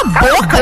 A boca.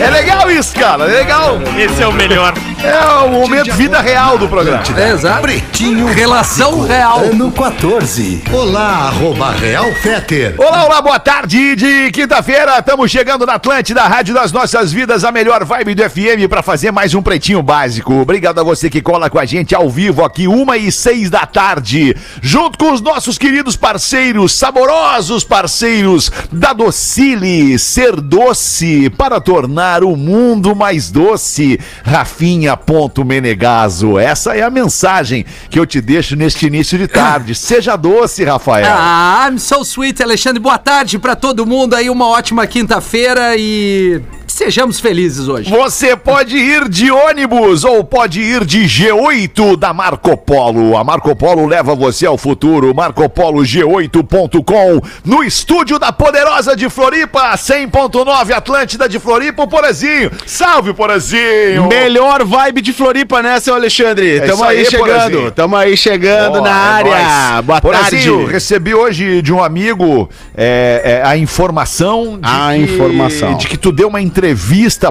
É legal isso, cara. É legal. Esse é o melhor. É o momento vida real do programa. É, exato. Pretinho Relação real. Ano 14. Olá, arroba Real Feter. Olá, olá, boa tarde de quinta-feira. Estamos chegando na Atlântida, Rádio das Nossas Vidas, a melhor vibe do FM para fazer mais um Pretinho Básico. Obrigado a você que cola com a gente ao vivo aqui, uma e seis da tarde, junto com os nossos queridos parceiros, saborosos parceiros da Docile, ser doce para tornar o mundo mais doce. Rafinha.menegaso. Essa é a mensagem que eu te deixo neste início de tarde. Seja doce, Rafael. Ah, I'm so sweet, Alexandre. Boa tarde pra todo mundo aí. Uma ótima quinta-feira e sejamos felizes hoje. Você pode ir de ônibus ou pode ir de G8 da Marco Polo. A Marco Polo leva você ao futuro. MarcoPoloG8.com no estúdio da Poderosa de Floripa, 100.9 Atlântida de Floripa, o Porazinho. Salve, Porazinho! Melhor vibe de Floripa, né, seu Alexandre? É tamo aí, aí, chegando, Porazinho. tamo aí chegando na é área. nóis. Boa Porazinho, tarde. recebi hoje de um amigo é, é, a informação de A que, informação. de que tu deu uma entrevista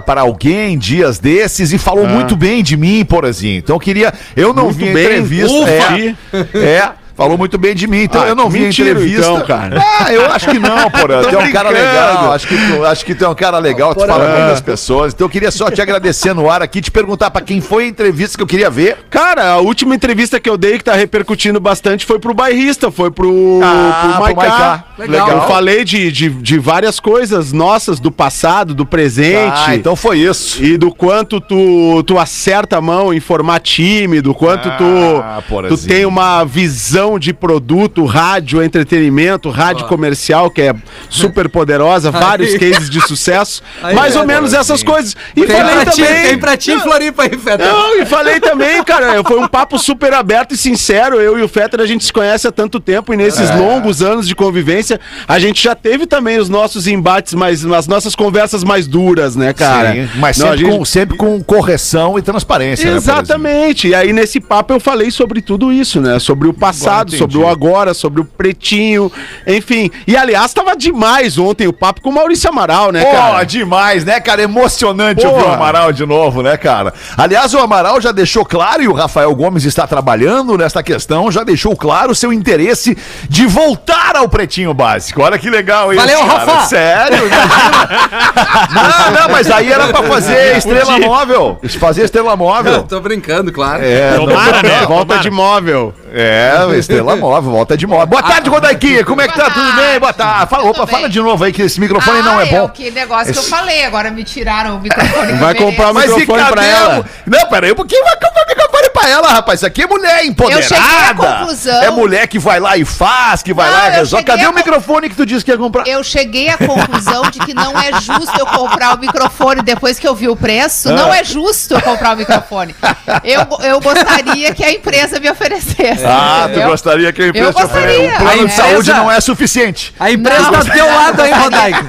para alguém dias desses e falou muito bem de mim, Porazinho. Então eu queria, eu não Ah. Muito vi bem? entrevista. Ufa. É, é, falou muito bem de mim. Então Ah, eu não vi a mentira, entrevista. então, cara. Ah, eu acho que não, Porã. Tô Tu é um cara legal. Acho que tu, acho que tu é um cara legal, tu fala bem das pessoas. Então eu queria só te agradecer no ar aqui, te perguntar para quem foi a entrevista que eu queria ver. Cara, a última entrevista que eu dei que tá repercutindo bastante foi pro bairrista, foi pro, Ah, pro Maiká. Legal. Eu falei de, de, de várias coisas nossas, do passado, do presente. Ah, então foi isso. E do quanto tu, tu acerta a mão em formar time, do quanto Ah, tu, tu tem uma visão de produto, rádio, entretenimento, rádio comercial, que é super poderosa, vários cases de sucesso. Aí, mais é, ou menos essas coisas. E Tem falei ti, também. tem pra ti em Floripa aí, Feta. Não, e falei também, cara, foi um papo super aberto e sincero. Eu e o Fetter, a gente se conhece há tanto tempo e nesses longos anos de convivência, a gente já teve também os nossos embates, mais, as nossas conversas mais duras, né, cara? Sim, mas Não, sempre, gente- com, sempre com correção e transparência. né? Exatamente. e aí, nesse papo, eu falei sobre tudo isso, né? Sobre o passado, entendi. sobre o agora, sobre o pretinho, enfim. E aliás, tava demais ontem o papo com o Maurício Amaral, né, Pô, cara? demais, né, cara? Emocionante Pô. ouvir o Amaral de novo, né, cara? Aliás, o Amaral já deixou claro, e o Rafael Gomes está trabalhando nesta questão, já deixou claro o seu interesse de voltar ao Pretinho Básico. Olha que legal isso, Valeu, cara. Rafa! Sério? não, não, mas aí era pra fazer estrela móvel. Fazer estrela móvel. Tô brincando, claro. É, Tomara, né? Volta Tomara. de móvel. É, estrela móvel, volta de móvel. Boa tarde, Rodaiquinha. Como é que tá? Tudo bem? Boa tarde. Fala, opa, bem. fala de novo aí que esse microfone não é Ah, bom. que negócio que eu falei. Agora me tiraram o microfone. Vai comprar mais- microfone pra ela. Não, peraí, um pouquinho vai comprar pra ela, rapaz. Isso aqui é mulher empoderada. Eu cheguei à conclusão- É mulher que vai lá e faz, que vai Não, lá e resolve. Cadê o con- microfone que tu disse que ia comprar? Eu cheguei à conclusão de que não é justo eu comprar o microfone depois que eu vi o preço. Não é justo eu comprar o microfone. Eu, eu gostaria que a empresa me oferecesse. Ah, tu entendeu? gostaria que a empresa Eu gostaria. O plano A de saúde não é suficiente. A empresa Não. tá do teu lado aí, Rodaico.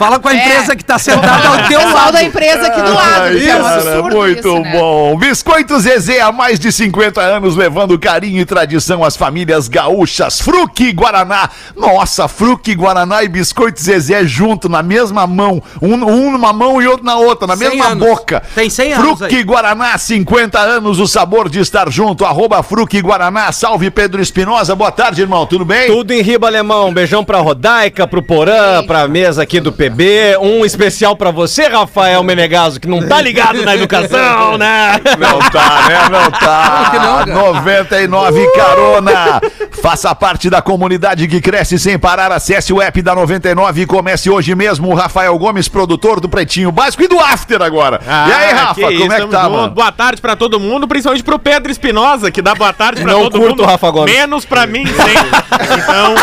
Fala com a empresa É. que tá sentada ao O teu pessoal lado. da empresa aqui do lado, Ai, que é um absurdo muito isso, né? bom. Biscoito Zezé há mais de 50 anos, levando carinho e tradição às famílias gaúchas. Fruque Guaraná. Nossa, Fruque, Guaraná e Biscoito Zezé junto, na mesma mão. Um, um numa mão e outro na outra, na 100 mesma anos. boca. Tem 100 anos Fruque aí. Guaraná, 50 anos, o sabor de estar junto. Arroba Fruque Guaraná. Salve Pedro Espinosa. Boa tarde, irmão. Tudo bem? Tudo em riba alemão. Um beijão pra Rodaica, pro Porã, pra mesa aqui do PB. Um especial pra você, Rafael Menegaso, que não tá ligado na educação, né? Não tá, né? Não tá. Claro que não, cara. 99 carona. Faça parte da comunidade que cresce sem parar. Acesse o app da 99 e comece hoje mesmo. O Rafael Gomes, produtor do Pretinho Básico e do After agora. e aí, Rafa, como isso, é que tá, junto. mano? Boa tarde pra todo mundo, principalmente pro Pedro Espinosa, que dá boa tarde pra Não todo curto mundo. o Rafa Gomes. Menos pra mim, sempre. Então,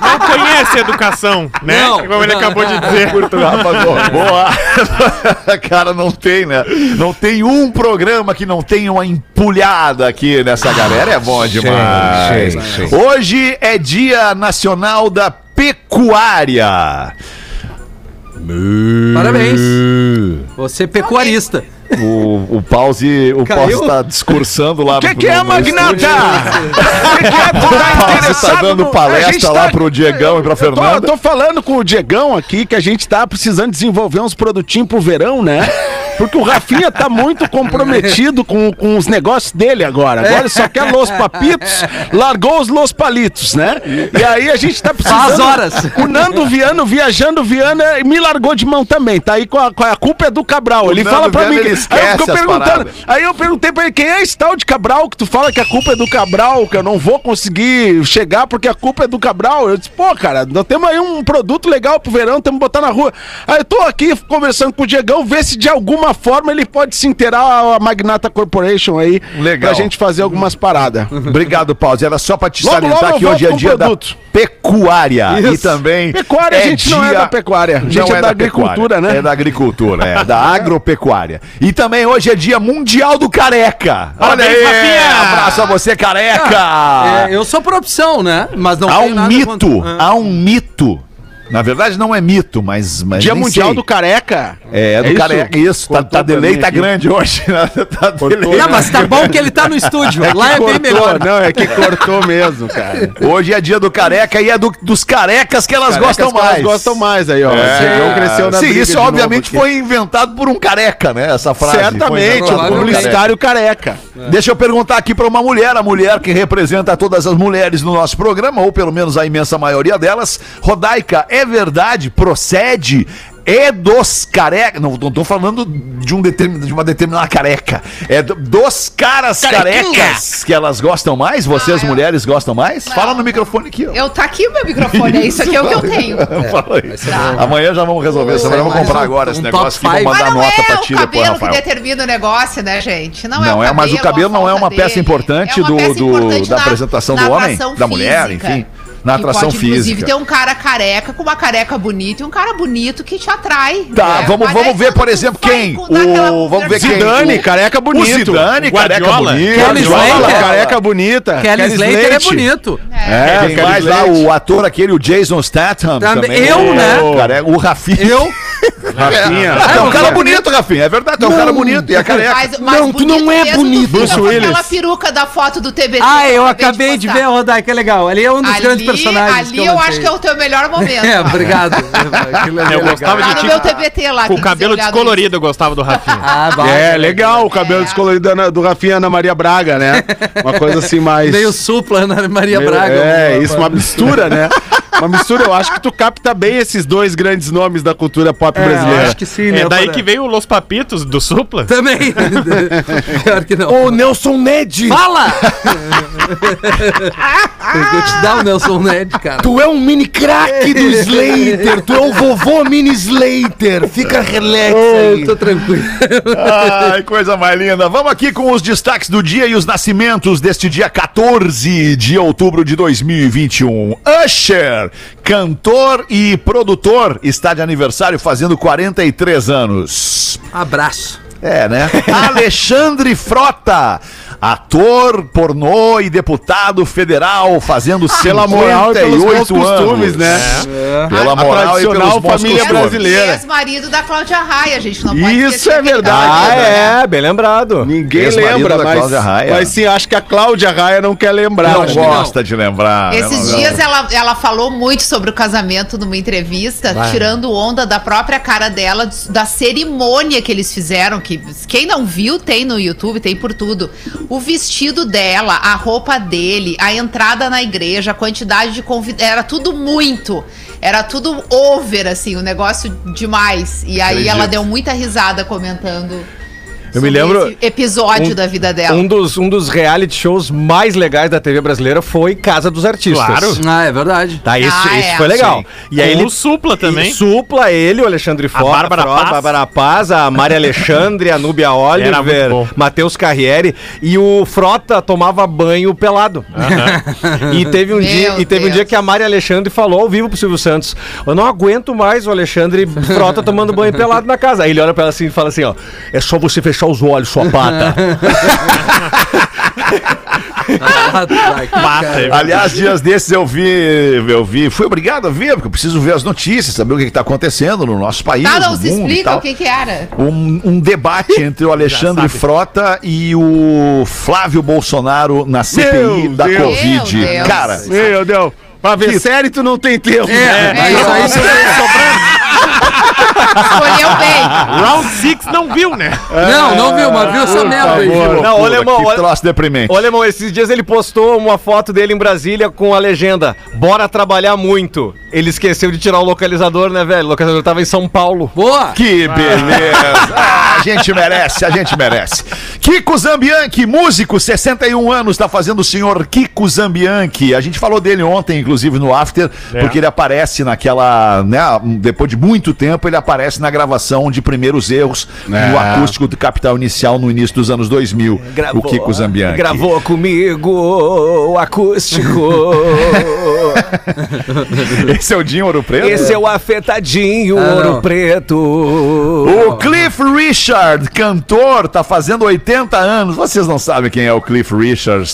não conhece educação, né? Não. Como ele acabou de dizer. Curto, Rafa Gomes. Boa. Cara, não tem, né? Não tem um programa que não tenha uma empulhada aqui nessa galera. É bom demais. Hoje é Dia Nacional da Pecuária. Parabéns. Você é pecuarista. O, o Pause, o? Pause tá discursando lá O que, no- que é, no- Magnata? O que, que é? Tu tá Pause interessado tá dando no- palestra gente lá tá- pro Diegão e pra Eu tô, Fernanda. eu tô falando com o Diegão aqui que a gente tá precisando desenvolver uns produtinhos pro verão, né? Porque o Rafinha tá muito comprometido com, com os negócios dele agora. Agora ele só quer los papitos, largou os los palitos, né? E aí a gente tá precisando... Faz horas. O Nando Viano, viajando Viana, me largou de mão também. Tá aí com a, com a culpa é do Cabral. ele Nando fala pra Viana, mim... ele aí eu fico as perguntando... Aí eu perguntei pra ele, quem é esse tal de Cabral que tu fala que a culpa é do Cabral, que eu não vou conseguir chegar porque a culpa é do Cabral? Eu disse, pô, cara, nós temos aí um produto legal pro verão, temos que botar na rua. Aí eu tô aqui conversando com o Diegão, ver se de alguma forma ele pode se inteirar a Magnata Corporation aí, Legal. pra gente fazer algumas paradas. Obrigado, Pause. Era só pra te Logo, salientar logo que hoje é dia da produto. pecuária. E Isso. também. Pecuária, a gente não é da pecuária, a gente Não é da pecuária, agricultura, né? É da agricultura, é da agropecuária. E também hoje é dia mundial do careca. Olha aí, Parabéns, Rafinha! abraço a você, careca. É, eu sou por opção, né? Mas não Há um nada mito, contra- Ah. há um mito. Na verdade não é mito, mas, mas Dia Mundial sei. do Careca. É, do isso? careca, isso. Tá, Cortou tá pra delay, tá aqui. grande hoje. né? Tá delay. Não, mas tá bom que ele tá no estúdio. Lá é bem Cortou, melhor. Não, é que cortou mesmo, cara. Hoje é dia do careca e é do- dos carecas que elas Carecas gostam que elas mais. gostam mais aí, ó. É. Cresceu na Sim, isso novo obviamente aqui. foi inventado por um careca, né? Essa frase. Certamente, um um publicitário careca. Deixa eu perguntar aqui pra uma mulher, a mulher que representa todas as mulheres no nosso programa, ou pelo menos a imensa maioria delas. Rodaica, é verdade? Procede? É dos carecas. Não, não tô falando de, um determin, de uma determinada careca. É do- dos caras carecas que elas gostam mais? Vocês, Ah, eu- mulheres, gostam mais? Não. Fala no microfone aqui, ó. Eu tá aqui o meu microfone, é isso aqui é o que eu tenho. Fala aí. Tá. Amanhã já vamos resolver essa. Vamos comprar um- agora um esse negócio aqui. Mas mandar não nota é pra o ti depois, cabelo que determina o negócio, né, gente? Não, Não o é, mas o cabelo não é uma peça dele. importante É uma do, peça do- importante da na- apresentação na do homem, da mulher, física. enfim. Na Que atração pode, Inclusive, física. ter um cara careca com uma careca bonita e um cara bonito que te atrai. Tá, né? vamos, vamos ver, por exemplo, quem? O, vamos ver quem? Zidane, O- careca O bonito. Zidane, careca bonito. Kelly Slater. careca bonita. Kelly Slater é bonito. É, quem Kelly mais lá? O ator aquele, o Jason Statham. Também. Também. Eu, O- né? O, o Rafinha. Eu? Rafinha. É, é um cara bonito, Rafinha. É verdade, é um cara bonito. E a careca. Mas, mas Não, tu não é bonito. Bruce com Willis. aquela peruca da foto do TBT. Ah, eu acabei de postar. ver, Rodai, que legal. Ali é um dos grandes personagens. Ali que eu, lancei. acho que é o teu melhor momento. É, obrigado. Ali é Eu legal. gostava de no ti meu TBT lá. com o cabelo descolorido, eu gostava do Rafinha. Ah, vai. É, legal o cabelo É. descolorido do Rafinha Ana Maria Braga, né? Uma coisa assim mais. Meio supla, Ana Maria Braga. É, isso, uma mistura, né? Uma mistura, eu acho que tu capta bem esses dois grandes nomes da cultura pop É, brasileira. acho que sim, né? É daí que veio o Los Papitos do Supla. Também. Pior que não. Ô, Nelson Ned! Fala! Eu vou te dar o Nelson Ned, cara. Tu é um mini craque do Slater! Tu é o vovô mini Slater! Fica relax aí! Eu tô tranquilo. Ai, coisa mais linda. Vamos aqui com os destaques do dia e os nascimentos deste dia 14 de outubro de 2021. Usher, cantor e produtor, está de aniversário fazendo 43 anos. Abraço. É, né? Alexandre Frota, ator, pornô e deputado federal, fazendo Pela moral e pelos bons 58 anos. costumes, né? Pela A moral e pelos tradicional bons família costumes. brasileira. Ex-marido da Cláudia Raia, a gente não pode Isso é verdade. Ah, né? é, bem lembrado. Ninguém lembra, da mas, Cláudia Raia. mas sim, acho que a Cláudia Raia não quer lembrar. Não gosta de lembrar. Esses Não, dias ela, ela falou muito sobre o casamento numa entrevista, tirando onda da própria cara dela, da cerimônia que eles fizeram, que quem não viu tem no YouTube, tem por tudo. O vestido dela, a roupa dele, a entrada na igreja, a quantidade de convidados, era tudo muito. Era tudo over, assim, o negócio demais. E aí Acredito. ela deu muita risada comentando. Eu me lembro esse episódio um- da vida dela. Um dos, um dos reality shows mais legais da TV brasileira foi Casa dos Artistas. Claro. Ah, é verdade. Tá, isso, Ah, isso é. foi legal. Sim. E aí Com ele o Supla também. E supla ele, o Alexandre Frota, Bárbara Frota, Paz. Bárbara Paz, a Maria Alexandre, a Núbia Oliver. Matheus Carriere e o Frota tomava banho pelado. e teve um Meu dia, e teve um dia que a Maria Alexandre falou ao vivo pro Silvio Santos: "Eu não aguento mais o Alexandre Frota tomando banho pelado na casa". Aí ele olha pra ela assim e fala assim, ó: "É só você fechar os olhos, sua pata". Cara. Aliás, dias desses eu vi, eu vi, fui obrigado a ver, porque eu preciso ver as notícias, saber o que está acontecendo no nosso país. Tá, não no se mundo explica o que que era. Um, um debate entre o Alexandre Frota e o Flávio Bolsonaro na CPI da Deus. Covid. Meu Deus. Cara, Meu Deus. Pra ver série, tu não tem tempo. É, mas É. aí você Escolheu bem. Round 6 não viu, né? Não, não viu, mas viu essa merda aí. Não, ô, Alemão, que olha- troço deprimente. Ô, Alemão, esses dias ele postou uma foto dele em Brasília com a legenda Bora trabalhar muito. Ele esqueceu de tirar o localizador, né, velho? O localizador tava em São Paulo. Boa! Que beleza! Ah, a gente merece, a gente merece. Kiko Zambianchi, músico, 61 anos, tá fazendo o senhor Kiko Zambianchi. A gente falou dele ontem, inclusive, no After, porque ele aparece naquela, né, depois de muito tempo, ele aparece na gravação de primeiros erros no acústico do Capital Inicial no início dos anos 2000. o Kiko Zambianchi. Gravou comigo o acústico. Esse é o Dinho Ouro Preto? Esse é o afetadinho Ah, ouro não. preto. O Cliff Richard, cantor, tá fazendo 80 anos. Vocês não sabem quem é o Cliff Richard?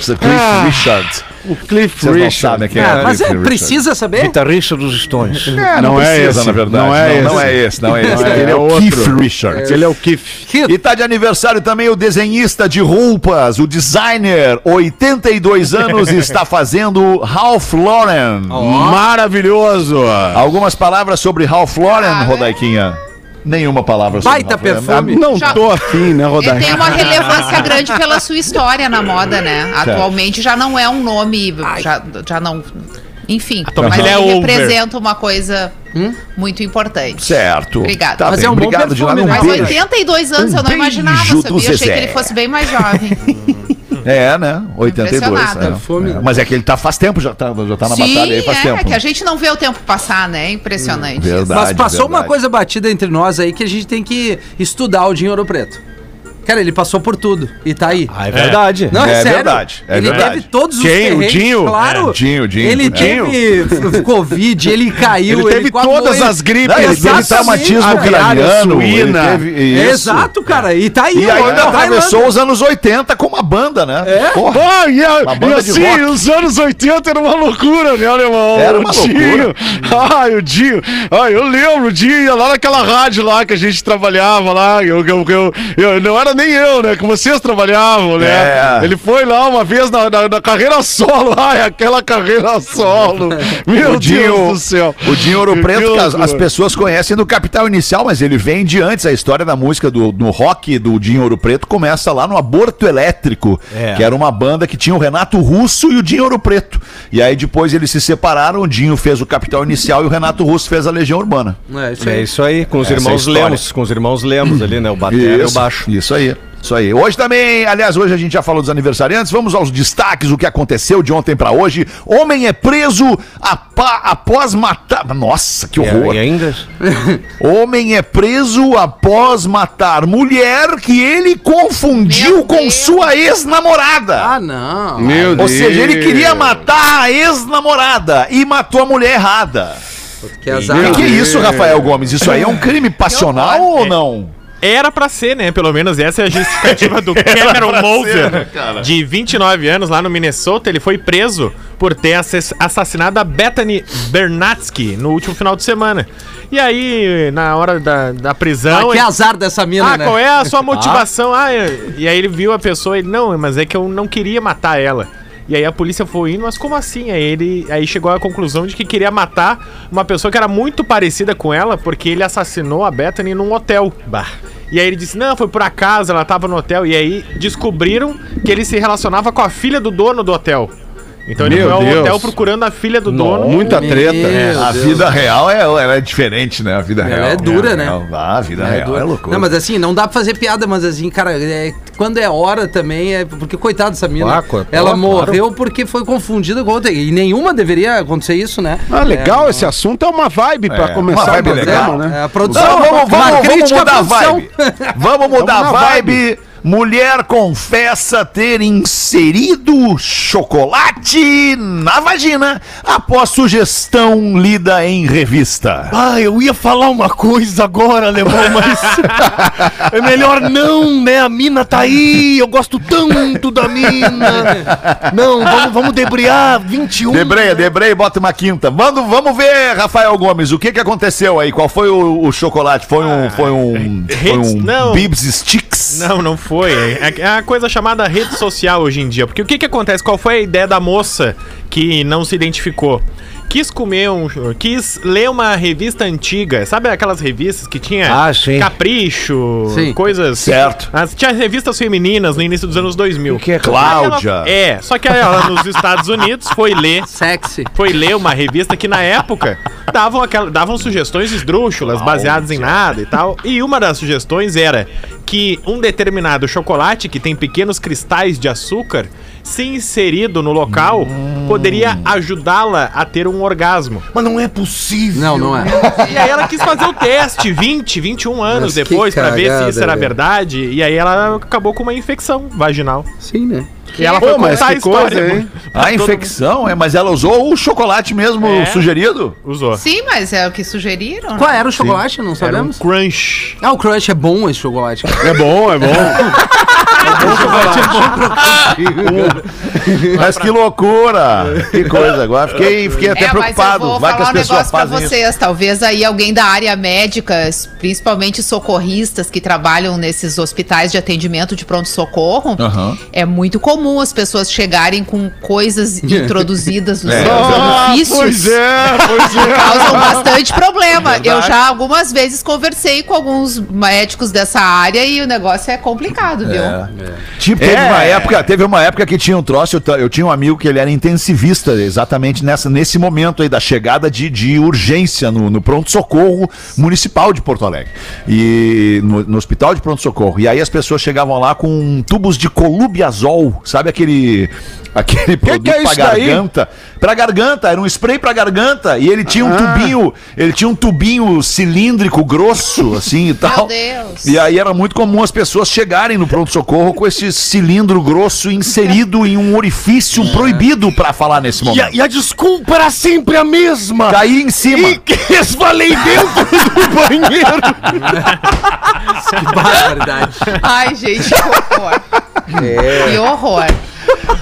Cliff Ah, Richard. O Cliff Vocês não Richard. sabem quem é, Ah, o mas é, Richard. precisa saber? Guitarrista dos Stones. É, Não não, é precisa, esse, na verdade. não é não, esse. é esse, não é esse. Não é, Ele é é o outro. Keith Richard. Ele é o Keith. E tá de aniversário também o desenhista de roupas, o designer, 82 anos, está fazendo Ralph Lauren. Maravilhoso. Algumas palavras sobre Ralph Lauren, Ah, Rodaiquinha? Nenhuma palavra sobre Baita Lauren. perfume. Não Já- tô afim, né, Ele Rodaica? tem uma relevância grande pela sua história na moda, né? Atualmente já não é um nome, já, já não. Enfim, Atualmente mas ele é ele over. representa uma coisa muito importante. Certo. Obrigada. Tá Mas bem, é um bom obrigado de perfume, nada. Um né? Mas beijo. 82 anos Um eu não imaginava, sabia? Achei que ele fosse bem mais jovem. É, né? 82. Impressionada. é. Perfume. É, Mas é que ele tá faz tempo, já tá, já tá na Sim, batalha aí faz é, tempo. que a gente não vê o tempo passar, né? É impressionante. Verdade. Mas passou uma verdade. coisa batida entre nós aí que a gente tem que estudar o Dinho Ouro Preto. Cara, ele passou por tudo e tá aí. Ah, é verdade. Não, é, É sério. verdade, é ele verdade. teve todos os Quem? O Dinho? Claro. É, Dinho, Dinho, Ele é. teve Covid, ele caiu. Ele teve quase todas as gripes. Não, ele teve traumatismo cara. craniano. ele suína. teve isso. Exato, cara. E tá aí. E ainda tá atravessou os anos 80 com uma banda, né? É? Porra. Ah, e, a- e assim, rock. os anos 80 era uma loucura, né, alemão? Era O uma Dinho. Ai, o Dinho. Ai, eu lembro, o Dinho ia lá naquela rádio lá que a gente trabalhava lá. Eu, eu, eu, eu- não era nem eu, né? Que vocês trabalhavam, né? É. Ele foi lá uma vez na, na- na carreira solo. Ai, aquela carreira solo. Meu O Dinho, Deus do céu. o Dinho Ouro Preto, que as, as pessoas conhecem do Capital Inicial, mas ele vem de antes. A história da música do no rock do Dinho Ouro Preto começa lá no Aborto Elétrico, É. que era uma banda que tinha o Renato Russo e o Dinho Ouro Preto. E aí depois eles se separaram, o Dinho fez o Capital Inicial e o Renato Russo fez a Legião Urbana. É, isso É aí. isso aí, com os Essa é irmãos. Lemos, com os irmãos Lemos ali, né? O batera e o baixo. Isso aí. Isso aí. Hoje também, aliás, hoje a gente já falou dos aniversariantes. Vamos aos destaques, o que aconteceu de ontem pra hoje. Homem é preso apa- após matar. Nossa, que horror. E ainda? Homem é preso após matar mulher que ele confundiu Meu com Deus. sua ex-namorada. Ah, não. Meu Ou Deus. seja, ele queria matar a ex-namorada e matou a mulher errada. Que azar. O que, que é isso, Rafael Gomes? Isso aí é um crime passional ou não? Era pra ser, né? Pelo menos essa é a justificativa do Cameron Moser, de 29 anos, lá no Minnesota. Ele foi preso por ter assass- assassinado a Bethany Bernatsky no último final de semana. E aí, na hora da, da prisão. Ah, que azar dessa mina, ah, né? qual é a sua motivação? Ah, é- e aí ele viu a pessoa e ele, não, mas é que eu não queria matar ela. E aí a polícia foi indo, mas como assim? Aí ele aí chegou à conclusão de que queria matar uma pessoa que era muito parecida com ela, porque ele assassinou a Bethany num hotel. E aí ele disse, não, foi por acaso, ela tava no hotel. E aí descobriram que ele se relacionava com a filha do dono do hotel. Então ele Meu foi ao Deus. hotel procurando a filha do dono. Muita treta. Deus. A vida real é, ela é diferente, né? A vida Ela real. é dura, né? Ah, a vida É, real dura. é loucura. Não, mas assim, não dá pra fazer piada, mas assim, cara, é- quando é hora também, é. Porque, coitado dessa mina. Ah, ela claro. morreu porque foi confundida com outra. E nenhuma deveria acontecer isso, né? Ah, legal, É, esse assunto é uma vibe pra É, começar uma vibe legal. né? É, a produção. Não, vamos, uma vamos, vamos mudar a vibe. Vamos mudar a vibe. Mulher confessa ter inserido chocolate na vagina após sugestão lida em revista. Ah, eu ia falar uma coisa agora, alemão, mas é melhor não, né? A mina tá aí, eu gosto tanto da mina. Não, vamos, vamos debriar 21. Debreia, debreia e bota uma quinta. Vamos, vamos ver, Rafael Gomes, o que que aconteceu aí? Qual foi o, o chocolate? Foi um, foi um, foi Hits- um não. Bibs Sticks? Não, não foi. É, é a coisa chamada rede social hoje em dia. Porque o que que acontece? Qual foi a ideia da moça que não se identificou? Quis comer um. Quis ler uma revista antiga. Sabe aquelas revistas que tinha Ah, sim. capricho, Sim. coisas. Certo. As, tinha revistas femininas no início dos anos 2000. que é Cláudia. Ela- é, só que ela nos Estados Unidos foi ler Sexy. foi ler uma revista que na época davam, aquela, davam sugestões esdrúxulas, baseadas em nada e tal. E uma das sugestões era que um determinado chocolate que tem pequenos cristais de açúcar, se inserido no local, poderia ajudá-la a ter um orgasmo. Mas não é possível. Não, não é. E aí ela quis fazer o teste 20, 21 anos Mas depois pra ver se isso era velho. verdade. E aí ela acabou com uma infecção vaginal. Sim, né? E ela Pô, foi mas contar a que coisa, história. hein? A infecção, é, mas ela usou o chocolate mesmo É. sugerido? Usou. Sim, mas é o que sugeriram. né? Qual era o chocolate? Não Era um sabemos. crunch. Ah, o Crush é bom esse chocolate. É bom, é bom. Mas que loucura! Que coisa, agora fiquei, fiquei até É, mas eu preocupado. vou Vai que as falar um pessoas negócio pra fazem isso. vocês. Talvez aí alguém da área médica, principalmente socorristas que trabalham nesses hospitais de atendimento de pronto-socorro, Aham. é muito comum as pessoas chegarem com coisas introduzidas nos É. seus Ah, orifícios. pois é, pois é. Causam bastante problema. Verdade. Eu já algumas vezes conversei com alguns médicos dessa área e o negócio é complicado, viu? Tipo, teve É. uma época, teve uma época que tinha um troço, eu, eu tinha um amigo que ele era intensivista, exatamente nessa, nesse momento aí da chegada de, de urgência no, no pronto-socorro municipal de Porto Alegre. E no, no hospital de pronto-socorro. E aí as pessoas chegavam lá com tubos de colubiazol, sabe aquele aquele produto que é pra isso daí? garganta? Pra garganta, era um spray pra garganta. E ele tinha um Ah. tubinho, ele tinha um tubinho cilíndrico grosso assim e tal. Deus. E aí era muito comum as pessoas chegarem no pronto-socorro com esse cilindro grosso inserido em um orifício proibido pra falar nesse E momento. a, e a desculpa era sempre a mesma. Caí em cima. E resvalei dentro do banheiro. Que barbaridade. Ai, gente, que horror. Que horror.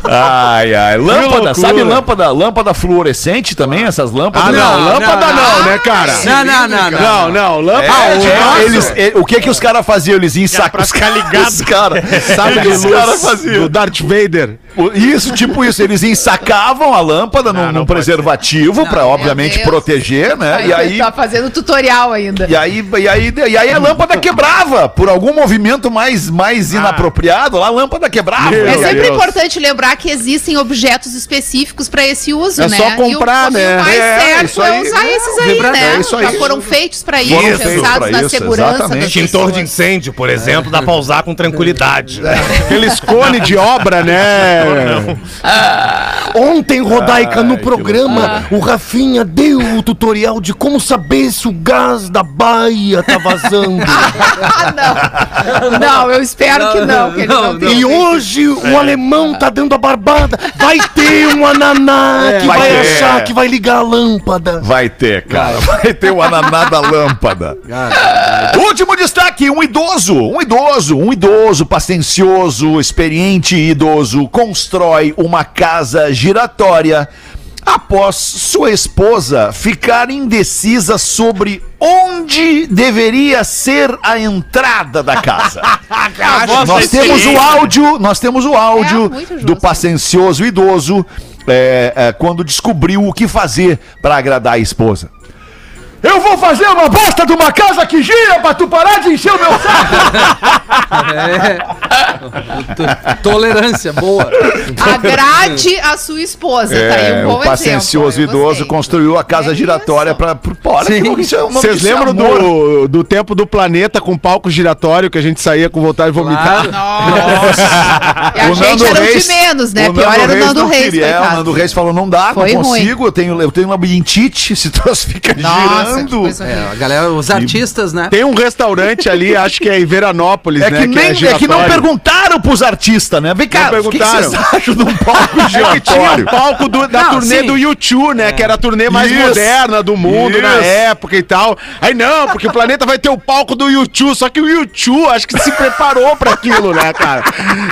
Ai, ai. Lâmpada, sabe lâmpada? Lâmpada fluorescente também, essas lâmpadas? Ah, não, Não, lâmpada não, não, não. né, cara? Não, não, não, não. Não, não, lâmpada. É, eles, é, o que que os caras faziam? Eles iam Era pra sacar ficar ligado. Os caras, sabe o que os caras faziam? do Darth Vader. O- Isso, tipo isso. Eles ensacavam a lâmpada num, Não, não num pode preservativo pra, obviamente, Deus. proteger, né? E aí Tá fazendo tutorial ainda. E aí, e aí, e aí a lâmpada quebrava. Por algum movimento mais, mais inapropriado, lá a lâmpada quebrava. Meu É aí- sempre Deus. importante lembrar que existem objetos específicos para esse uso, É né? só comprar, e o, né? O mais É, certo isso é aí. usar esses aí, né? é isso Já aí. foram feitos para isso, Foram feitos pensados pra na isso, segurança Extintor de incêndio, por exemplo, dá pra usar com tranquilidade. Aqueles cone de obra, né? Ontem, Rodaica, no programa, o Rafinha deu o tutorial de como saber se o gás da baia tá vazando. Ah, não. Não, eu espero que não. Que ele não, Não, E hoje o alemão tá dando a barbada. Vai ter um ananá que Vai vai, ter. achar que vai ligar a lâmpada. Vai ter, cara. Vai ter o ananá da lâmpada. Último destaque: um idoso, um idoso, um idoso paciencioso, experiente idoso constrói uma casa giratória após sua esposa ficar indecisa sobre onde deveria ser a entrada da casa. nós temos o áudio, nós temos o áudio É, muito justo. do paciencioso idoso é, é, quando descobriu o que fazer para agradar a esposa. Eu vou fazer uma bosta de uma casa que gira pra tu parar de encher o meu saco! É. Tolerância, boa. Agrade a sua esposa. tá aí um É, bom o paciencioso exemplo. idoso construiu a casa É giratória isso. isso é uma Vocês é lembram do, do tempo do planeta com palco giratório que a gente saía com vontade de vomitar? Claro. Nossa. E a O gente Nando era o Reis- de menos, né? o Pior era o Nando Reis, queria. É, o. Nando Reis falou: não dá, Foi não ruim. consigo, eu tenho, eu tenho labirintite, se troço fica Nossa, Falando. É, a galera, os artistas, né? Tem um restaurante ali, acho que é em Veranópolis, É né? que, nem, é que não giratório. perguntaram pros artistas, né? Vem cá, Não o que que vocês acham de um palco É que tinha giratório? o palco do- da Não, turnê sim. do YouTube, né? Que era a turnê mais Isso. moderna do mundo na Isso. época e tal. Aí não, porque o planeta vai ter o palco do YouTube. Só que o YouTube acho que se preparou pra aquilo, né, cara?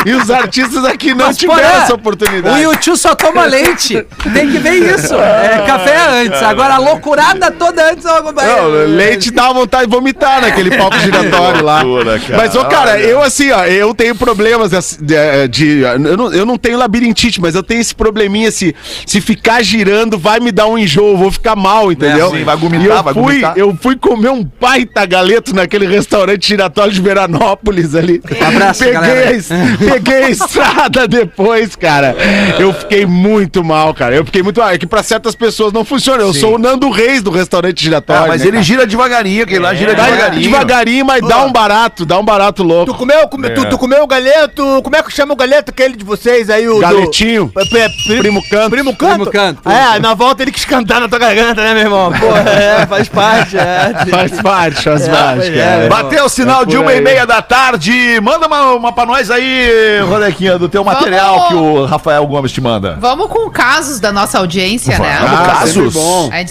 E os artistas aqui não Mas, tiveram porra, essa oportunidade. O YouTube só toma leite. Tem que ver isso. É café antes. Agora a loucurada toda antes. Não, leite dá vontade de vomitar naquele palco giratório lá. loucura, cara. Mas, ô, cara, eu assim, ó, eu tenho problemas assim, de. de- eu, não, eu não tenho labirintite, mas eu tenho esse probleminha se, se ficar girando vai me dar um enjoo, eu vou ficar mal, entendeu? sim, vai vomitar, E eu vai fui, vomitar. Eu fui comer um baita galeto naquele restaurante giratório de Veranópolis ali. abraço, peguei, galera. a, peguei a estrada depois, cara. Eu fiquei muito mal, cara. Eu fiquei muito mal. É que pra certas pessoas não funciona. Eu sou o Nando Reis do restaurante giratório. Ah, mas né, ele cara? gira devagarinho, aquele lá gira devagarinho. devagarinho, mas dá um barato, dá um barato Tu louco. comeu, come- tu, tu comeu o galeto, como é que chama o galeto aquele de vocês aí? O do- Galetinho. É, é, pri- Primo canto. Primo canto? Primo canto. É, na volta ele quis cantar na tua garganta, né, meu irmão? Pô, é, faz parte, é. Faz parte, faz parte, é, Bateu o sinal É de uma e aí. meia da tarde. Manda uma, uma pra nós aí, Rodequinha, do teu material que o Rafael Gomes te manda. Vamos com casos da nossa audiência, né? Vamos, Ah, casos.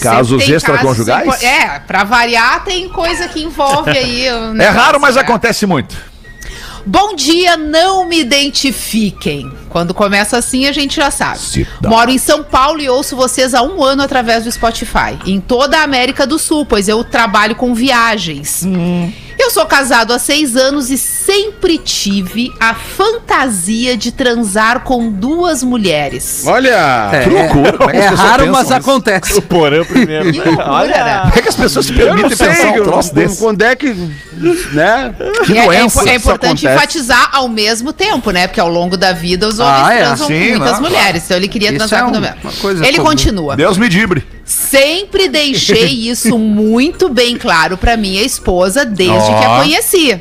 Casos extraconjugais? É, pra variar tem coisa que envolve aí. o É raro, mas né? acontece muito. Bom dia, não me identifiquem. Quando começa assim, a gente já sabe. Moro em São Paulo e ouço vocês há um ano através do Spotify. Em toda a América do Sul, pois eu trabalho com viagens. Eu sou casado há seis anos e sempre tive a fantasia de transar com duas mulheres. Olha! É, como é é pessoas raro, mas isso? acontece. Porã primeiro. Que loucura, né? Como é que as pessoas se Eu permitem sei pensar um eu- troço desse? quando é que. Né? Que É, é, doença. é importante enfatizar ao mesmo tempo, né? Porque ao longo da vida os homens Ah, é, transam sim, com muitas não, mulheres. Então ele queria Isso transar é com um- coisa Ele continua. Deus me dibre. Sempre deixei isso muito bem claro pra minha esposa desde que a conheci.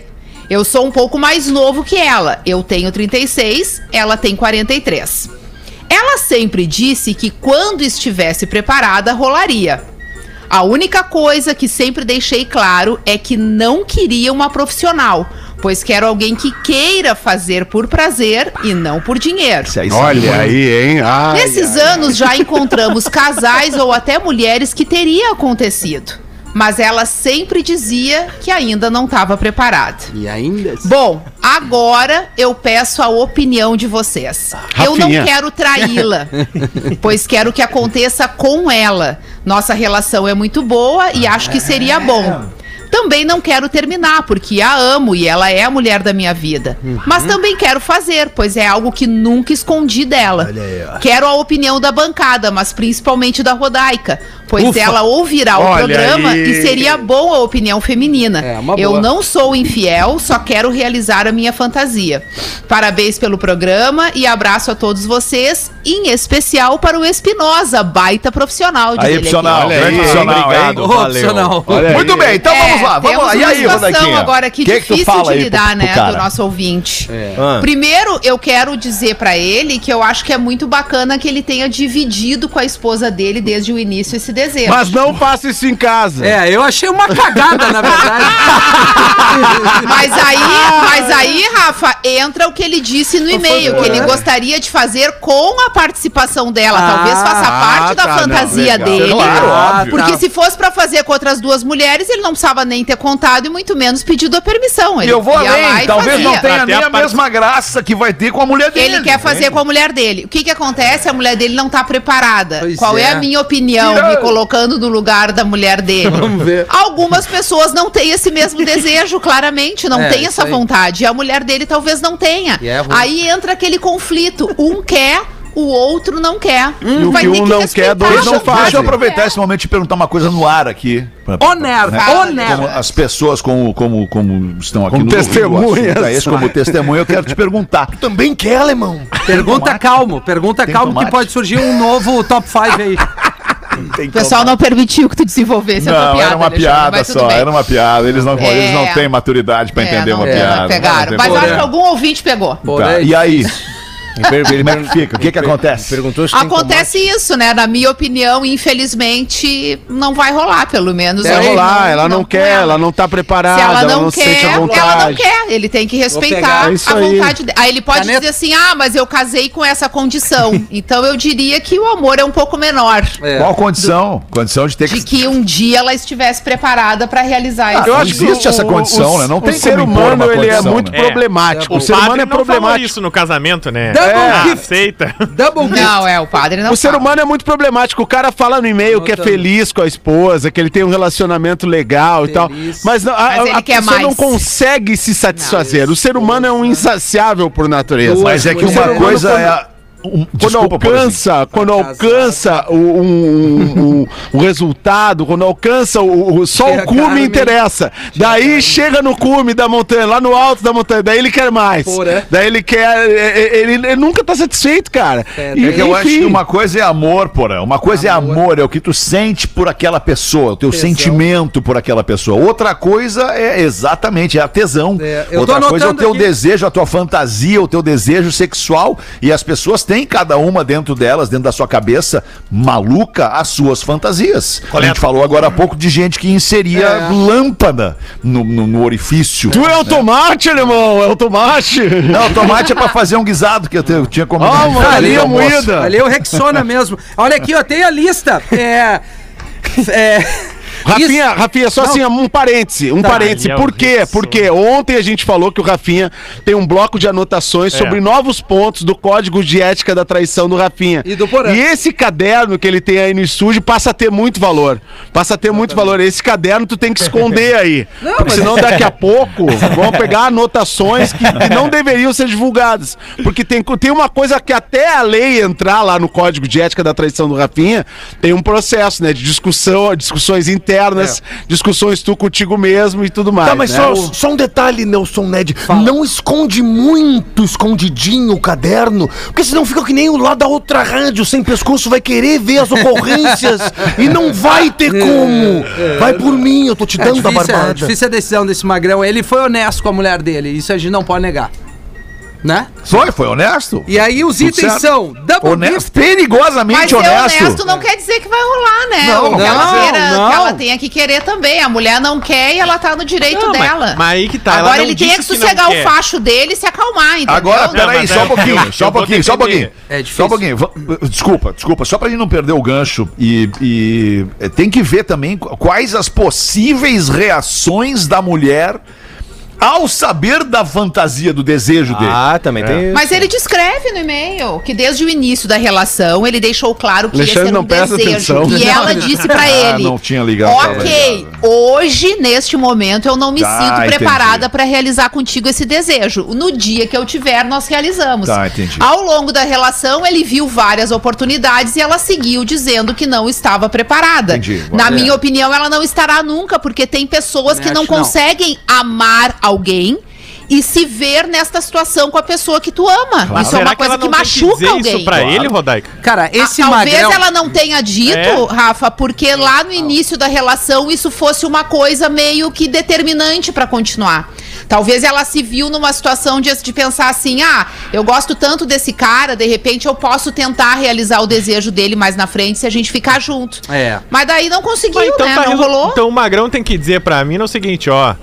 Eu sou um pouco mais novo que ela. Eu tenho 36, ela tem 43. Ela sempre disse que quando estivesse preparada, rolaria. A única coisa que sempre deixei claro é que não queria uma profissional, pois quero alguém que queira fazer por prazer e não por dinheiro. Olha mano. aí, hein? Ai, Nesses ai. anos já encontramos casais ou até mulheres que teria acontecido. Mas ela sempre dizia que ainda não estava preparada. E ainda. Bom, agora eu peço a opinião de vocês. Eu não Rafinha. quero traí-la, pois quero que aconteça com ela. Nossa relação é muito boa e acho que seria bom. Também não quero terminar, porque a amo e ela é a mulher da minha vida. Mas também quero fazer, pois é algo que nunca escondi dela. Quero a opinião da bancada, mas principalmente da Rodaica, pois Ufa. ela ouvirá o Olha programa aí. e seria bom a opinião feminina. É, Eu boa. não sou infiel, só quero realizar a minha fantasia. Parabéns pelo programa e abraço a todos vocês, em especial para o Espinosa, baita profissional de Aí, profissional, grande aí, profissional, obrigado. aí. Muito bem, então É, vamos lá, vamos lá. E uma aí, situação Rodaquinha? agora aqui Que que tu difícil fala de pro- lidar, pro né, cara? do nosso ouvinte. Ah. Primeiro, eu quero dizer pra ele que eu acho que é muito bacana que ele tenha dividido com a esposa dele desde o início esse desejo. Mas não faça isso em casa. É, eu achei uma cagada, na verdade. Mas aí, mas aí, Rafa, entra o que ele disse no e-mail, que ele gostaria de fazer com a participação dela. Talvez Ah, faça parte da tá, não, fantasia legal. dele. Claro, Ah, óbvio. Porque se fosse pra fazer com outras duas mulheres, ele não precisava nem ter contado e muito menos pedido a permissão. E Ele eu vou além, e talvez não fazia. tenha Pra ter nem a a mesma graça que vai ter com a mulher dele. Ele quer fazer com a mulher dele. O que que acontece? A mulher dele não tá preparada. Pois Qual é. é. a minha opinião, Tira- me colocando no lugar da mulher dele? Vamos ver. Algumas pessoas não têm esse mesmo desejo, claramente, não É, tem isso essa aí. vontade. E a mulher dele talvez não tenha. É aí entra aquele conflito. Um quer, o outro não quer. E o que um não quer, dois não a Deixa, eu aproveitar esse momento e perguntar uma coisa no ar aqui. Pra- Oner, oner. Como as pessoas como, como, como estão aqui Como no Rio, testemunhas. assunto é esse, como testemunha, eu quero te perguntar. Também quer, alemão. Pergunta calmo, pergunta Tem calmo tomate? que pode surgir um novo top 5 aí. O pessoal não permitiu que tu desenvolvesse a tua Não, piada. era uma piada só, era uma piada. Eles não, eles não É. têm maturidade pra É, entender não- uma é, piada. Pegaram. Não Mas eu acho que algum ouvinte pegou. Tá. E aí? Como é que fica? O que que acontece? Perguntou se tem Acontece isso, né? Na minha opinião, infelizmente, não vai rolar, pelo menos. Quer hoje rolar, ela não quer, ela não tá preparada, Se ela não, se sente quer, à ela não vontade. quer. Ele tem que respeitar É a vontade dele. Aí ele pode Caneta. dizer assim: ah, mas eu casei com essa condição. então eu diria que o amor é um pouco menor. É. Qual condição? Condição de ter De que. que um dia ela estivesse preparada pra realizar isso. Eu acho que existe essa condição, né? Não tem o ser como impor humano uma ele é muito né? problemático. O o ser humano é problemático. isso no casamento, né? Double Ah, gift. aceita. Double gift. Não, é, o padre não O ser fala. humano é muito problemático. O cara fala no e-mail que é feliz com a esposa, que ele tem um relacionamento legal e tal. Mas, não, a, Mas a- ele a quer pessoa não mais. consegue se satisfazer. o ser humano é um insaciável por natureza. Mas é que O ser uma humano, coisa é. a- um- Quando alcança, quando Tá alcança o, um- um- o resultado, quando alcança o, o- só Chega o cume Carmen. interessa. Daí chega no cume da montanha, lá no alto da montanha, daí ele quer mais. Porra. Daí ele quer, é, é, ele, ele nunca tá satisfeito, cara. É, E, É que eu acho que uma coisa é amor, porra. Uma coisa é amor, é o que tu sente por aquela pessoa, o teu Tesão. sentimento por aquela pessoa. Outra coisa é exatamente, é a tesão. É, Outra coisa é o teu aqui. desejo, a tua fantasia, o teu desejo sexual. E as pessoas têm cada uma dentro delas, dentro da sua cabeça, maluca, as suas fantasias. A gente falou agora há pouco de gente que inseria É. lâmpada no, no- no orifício. Tu é o tomate, alemão, é o tomate. Não, tomate é pra fazer um guisado que eu, te- eu tinha comido. Ah, diferente galinha do almoço. moída. Ali é o Rexona mesmo. Olha aqui, ó, tem a lista. É. É. Rafinha, Isso- Rafinha, só Não. assim, um parêntese, um Tá. parêntese. É Por quê? Rickson. Porque ontem a gente falou que o Rafinha tem um bloco de anotações É. sobre novos pontos do Código de Ética da Traição do Rafinha. E do Porã. E esse caderno que ele tem aí no estúdio passa a ter muito valor. Passa a ter muito valor. Esse caderno tu tem que esconder aí. Não, porque mas- senão daqui a pouco vão pegar anotações que, que não deveriam ser divulgadas. Porque tem, tem uma coisa que até a lei entrar lá no Código de Ética da Traição do Rafinha, tem um processo, né? De discussão, discussões internas, discussões tu contigo mesmo e tudo mais. Tá, mas né? só, O- só um detalhe, Nelson Ned. Não esconde muito escondidinho o caderno, porque senão fica que nem o lá da outra rádio, sem pescoço, vai querer ver as ocorrências e não vai ter como. Vai por mim, eu tô te É dando da difícil, é barbada. difícil a decisão desse magrão. Ele foi honesto com a mulher dele. Isso a gente não pode negar. Né? Foi, foi honesto. E aí os Tudo itens certo. são double Honesto, gift. perigosamente Mas ser honesto. honesto não quer dizer que vai rolar, né? Não, que, ela não, queira- não. que ela tenha que querer também. A mulher não quer e ela tá no direito Não, mas- dela. mas aí que tá, Agora não ele tem que que não sossegar o facho dele e se acalmar, entendeu? Agora, Não, peraí, mas só é- um pouquinho, só um pouquinho, só um pouquinho. É difícil. Só um pouquinho. Desculpa, desculpa, só pra gente não perder o gancho. E, e, tem que ver também qu- quais as possíveis reações da mulher ao saber da fantasia, do desejo dele. Ah, também tem. Mas ele descreve no e-mail que desde o início da relação ele deixou claro que Alexandre esse era um não presta desejo. atenção. E ela disse pra Ah, ele: não tinha ligado, tava Ok, ligado. hoje, neste momento, eu não me Tá, sinto entendi. preparada pra realizar contigo esse desejo. No dia que eu tiver, nós realizamos. Tá, entendi. Ao longo da relação, ele viu várias oportunidades e ela seguiu dizendo que não estava preparada. Entendi. Na É. minha opinião, ela não estará nunca, porque tem pessoas que Acho não que não. conseguem amar alguém. E se ver nesta situação com a pessoa que tu ama. Isso é Será uma coisa ela que, não tem machuca dizer alguém. isso pra ele, Rodaica? Cara, esse Ah, Talvez magrão... ela não tenha dito, É? Rafa, porque lá no início da relação isso fosse uma coisa meio que determinante pra continuar. Talvez ela se viu numa situação de, de pensar assim: ah, eu gosto tanto desse cara, de repente eu posso tentar realizar o desejo dele mais na frente se a gente ficar junto. É. Mas daí não conseguiu, Mas então né? tá não rolou. Então o Magrão tem que dizer pra mim o seguinte, ó.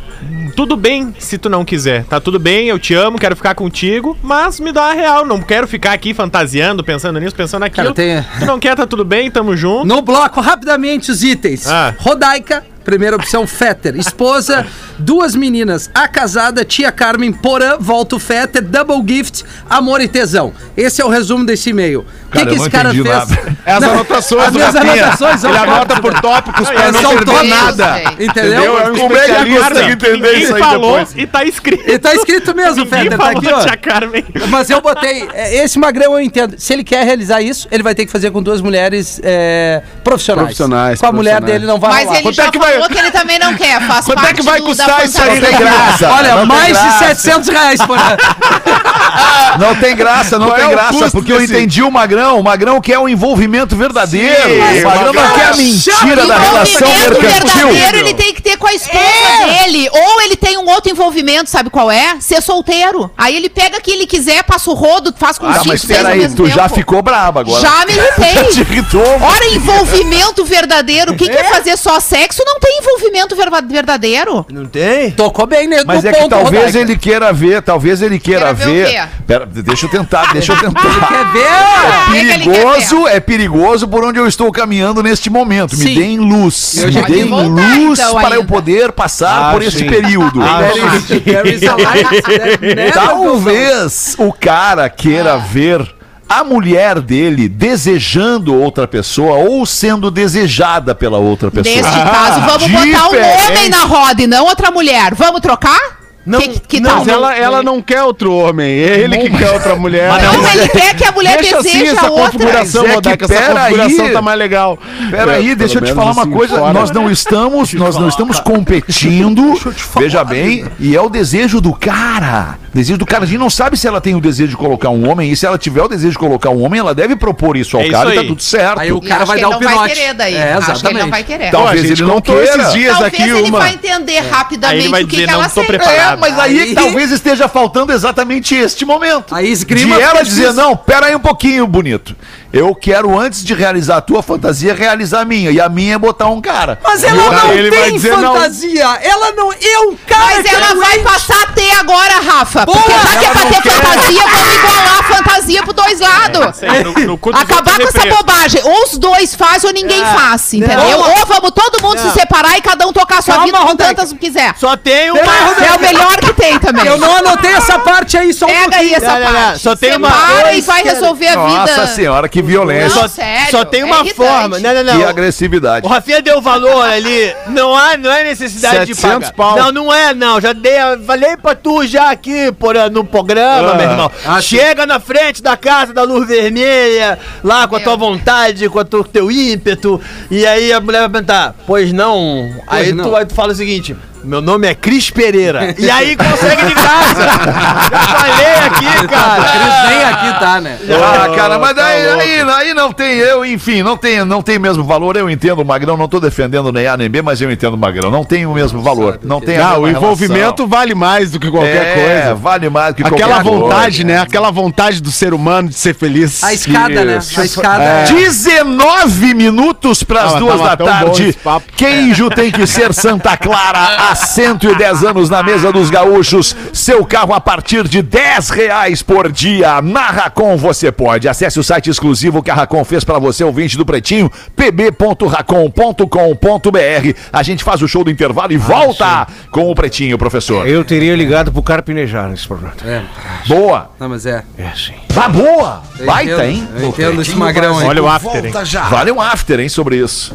Tudo bem se tu não quiser. Tá tudo bem, eu te amo, quero ficar contigo, mas me dá a real. Não quero ficar aqui fantasiando, pensando nisso, pensando naquilo. Cara, tem- Tu não quer, tá tudo bem, tamo junto. No bloco, rapidamente, os itens. Ah. Rodaica, primeira opção, Fetter. Esposa, duas meninas. A casada, tia Carmen, Porã, volta o Fetter, Double Gift, amor e tesão. Esse é o resumo desse e-mail. O que, que esse cara fez? nada. As anotações As do minhas Rafinha. anotações Ele anota por tópicos pra Não, perder nada. Entendeu? É Como é que ele consegue entender isso aí falou depois? e tá escrito. E tá escrito mesmo, Fetter, tá aqui, ó. tia Carmen. Mas eu botei. é, Esse magrão eu entendo. Se ele quer realizar isso, ele vai ter que fazer com duas mulheres é, profissionais. Profissionais, Com a mulher profissionais. dele não vai Mas rolar. ele Quanto é que vai- falou que ele também não quer. Faz Quanto é que vai custar isso aí? Não tem graça. Olha, não mais de graça. 700 reais por ano. Não tem graça, não Qual tem é o graça, porque eu desse- entendi o Magrão. O Magrão quer um envolvimento verdadeiro. Sim, o Magrão não quer a mentira da relação envolvimento mercantil. verdadeiro ele tem que ter com a esposa dele. Ou ele tem um outro envolvimento, sabe qual é? Ser solteiro. Aí ele pega quem ele quiser, passa o rodo, faz com Ah, cinco, mas seis mesmo tu já tempo. ficou braba agora. Já me Já te irritei. irritou. Ora, envolvimento verdadeiro. O que, que é fazer só sexo? Não tem envolvimento verdadeiro. Não tem? Tocou bem né, Mas no é que talvez Rodaica. ele queira ver, talvez ele queira Queira ver ver. Pera, deixa eu tentar, deixa eu tentar. Quer ver? Ah, é que ele quer perigoso, é perigoso por onde eu estou caminhando neste momento. Me Sim. deem luz. Eu Me deem voltar, luz então, para eu ainda. poder passar Ah, por este período. Ah, There is a light that never goes out. Talvez o cara queira ver a mulher dele desejando outra pessoa ou sendo desejada pela outra pessoa. Neste caso, vamos botar um homem na roda e não outra mulher. Vamos trocar? Não, que, que não, tal? Mas ela, ela não quer outro homem, é ele que quer outra mulher. Não, ele quer que a mulher Deixa assim essa outra. configuração, Mas é que essa pera configuração aí. tá mais legal. Peraí, É, deixa eu te falar uma assim, coisa. fora. Nós não estamos, nós não estamos competindo. Veja bem, e é o desejo do cara. Desejo do cara. A gente não sabe se ela tem o desejo de colocar um homem. E se ela tiver o desejo de colocar um homem, ela deve propor isso ao É isso cara e tá aí. tudo certo. Aí o E cara vai dar o vai pinote. querer daí. É, Acho que ele exatamente. não vai querer. Talvez ele não queira. esses dias Talvez ele vai entender Aí rapidamente o que, ela preparado. É, mas aí, Aí- talvez esteja faltando exatamente este momento. Aí esgrima de ela fica dizer, não, pera aí um pouquinho, bonito. Eu quero, antes de realizar a tua fantasia, realizar a minha. E a minha é botar um cara. Mas ela não ele vai tem dizer não. fantasia. Ela não. Eu, cara. Mas ela vai passar a ter agora, Rafa. Boa! Porque já que é pra não ter quer. fantasia, vamos igualar a fantasia pros dois lados. Aí, no- no Acabar com essa bobagem. Ou os dois fazem ou ninguém faz, entendeu? Não. Ou vamos todo mundo se separar e cada um tocar a sua Calma, vida com tantas que quiser. Só tem uma. É o melhor que tem também. Eu não anotei essa parte aí, só um Pega aí essa Não, não, não. parte. Só tem uma Separa e vai resolver a vida. Nossa senhora, que violência. Não, sério. Só tem é uma irritante. forma. Não, não, Que não. agressividade. O Rafinha deu valor ali. Não há, não é necessidade de 700 pagar. pau. Não, não é, não. Já dei, falei pra tu já aqui por, no programa, Ah. meu irmão. Ah, sim. Chega na frente da casa da luz vermelha, lá com a tua vontade, com o teu, ímpeto. E aí a mulher vai perguntar, pois não? aí, não. Tu, aí tu fala o seguinte. Meu nome é Cris Pereira. E aí consegue de graça. Já falei aqui, cara. Cris nem aqui tá, né? Ah, cara, mas aí, aí, aí não tem, eu, enfim, não tem, não tem mesmo valor. Eu entendo o Magrão, não tô defendendo nem A nem B, mas eu entendo o Magrão. Não tem o mesmo valor. Não tem a Não, mesma o envolvimento relação. vale mais do que qualquer é, coisa. vale mais do que Aquela qualquer vontade, coisa. né? Aquela vontade do ser humano de ser feliz. A escada, né? Isso. A escada. É. 19 minutos para as Ah, duas da tarde. Queijo tem que ser Santa Clara há 110 anos na mesa dos gaúchos. Seu carro a partir de 10 reais por dia. Na Racon você pode. Acesse o site exclusivo que a Racon fez para você, ouvinte do Pretinho, pb.racon.com.br. A gente faz o show do intervalo e volta com o Pretinho, professor. Eu teria ligado pro Carpinejar nesse programa. É. Boa. Não, mas é. É sim. Tá boa. Eu Baita, entendo, hein? Eu entendo esse magrão aí. Olha o after, hein? Vale um after, hein, sobre isso.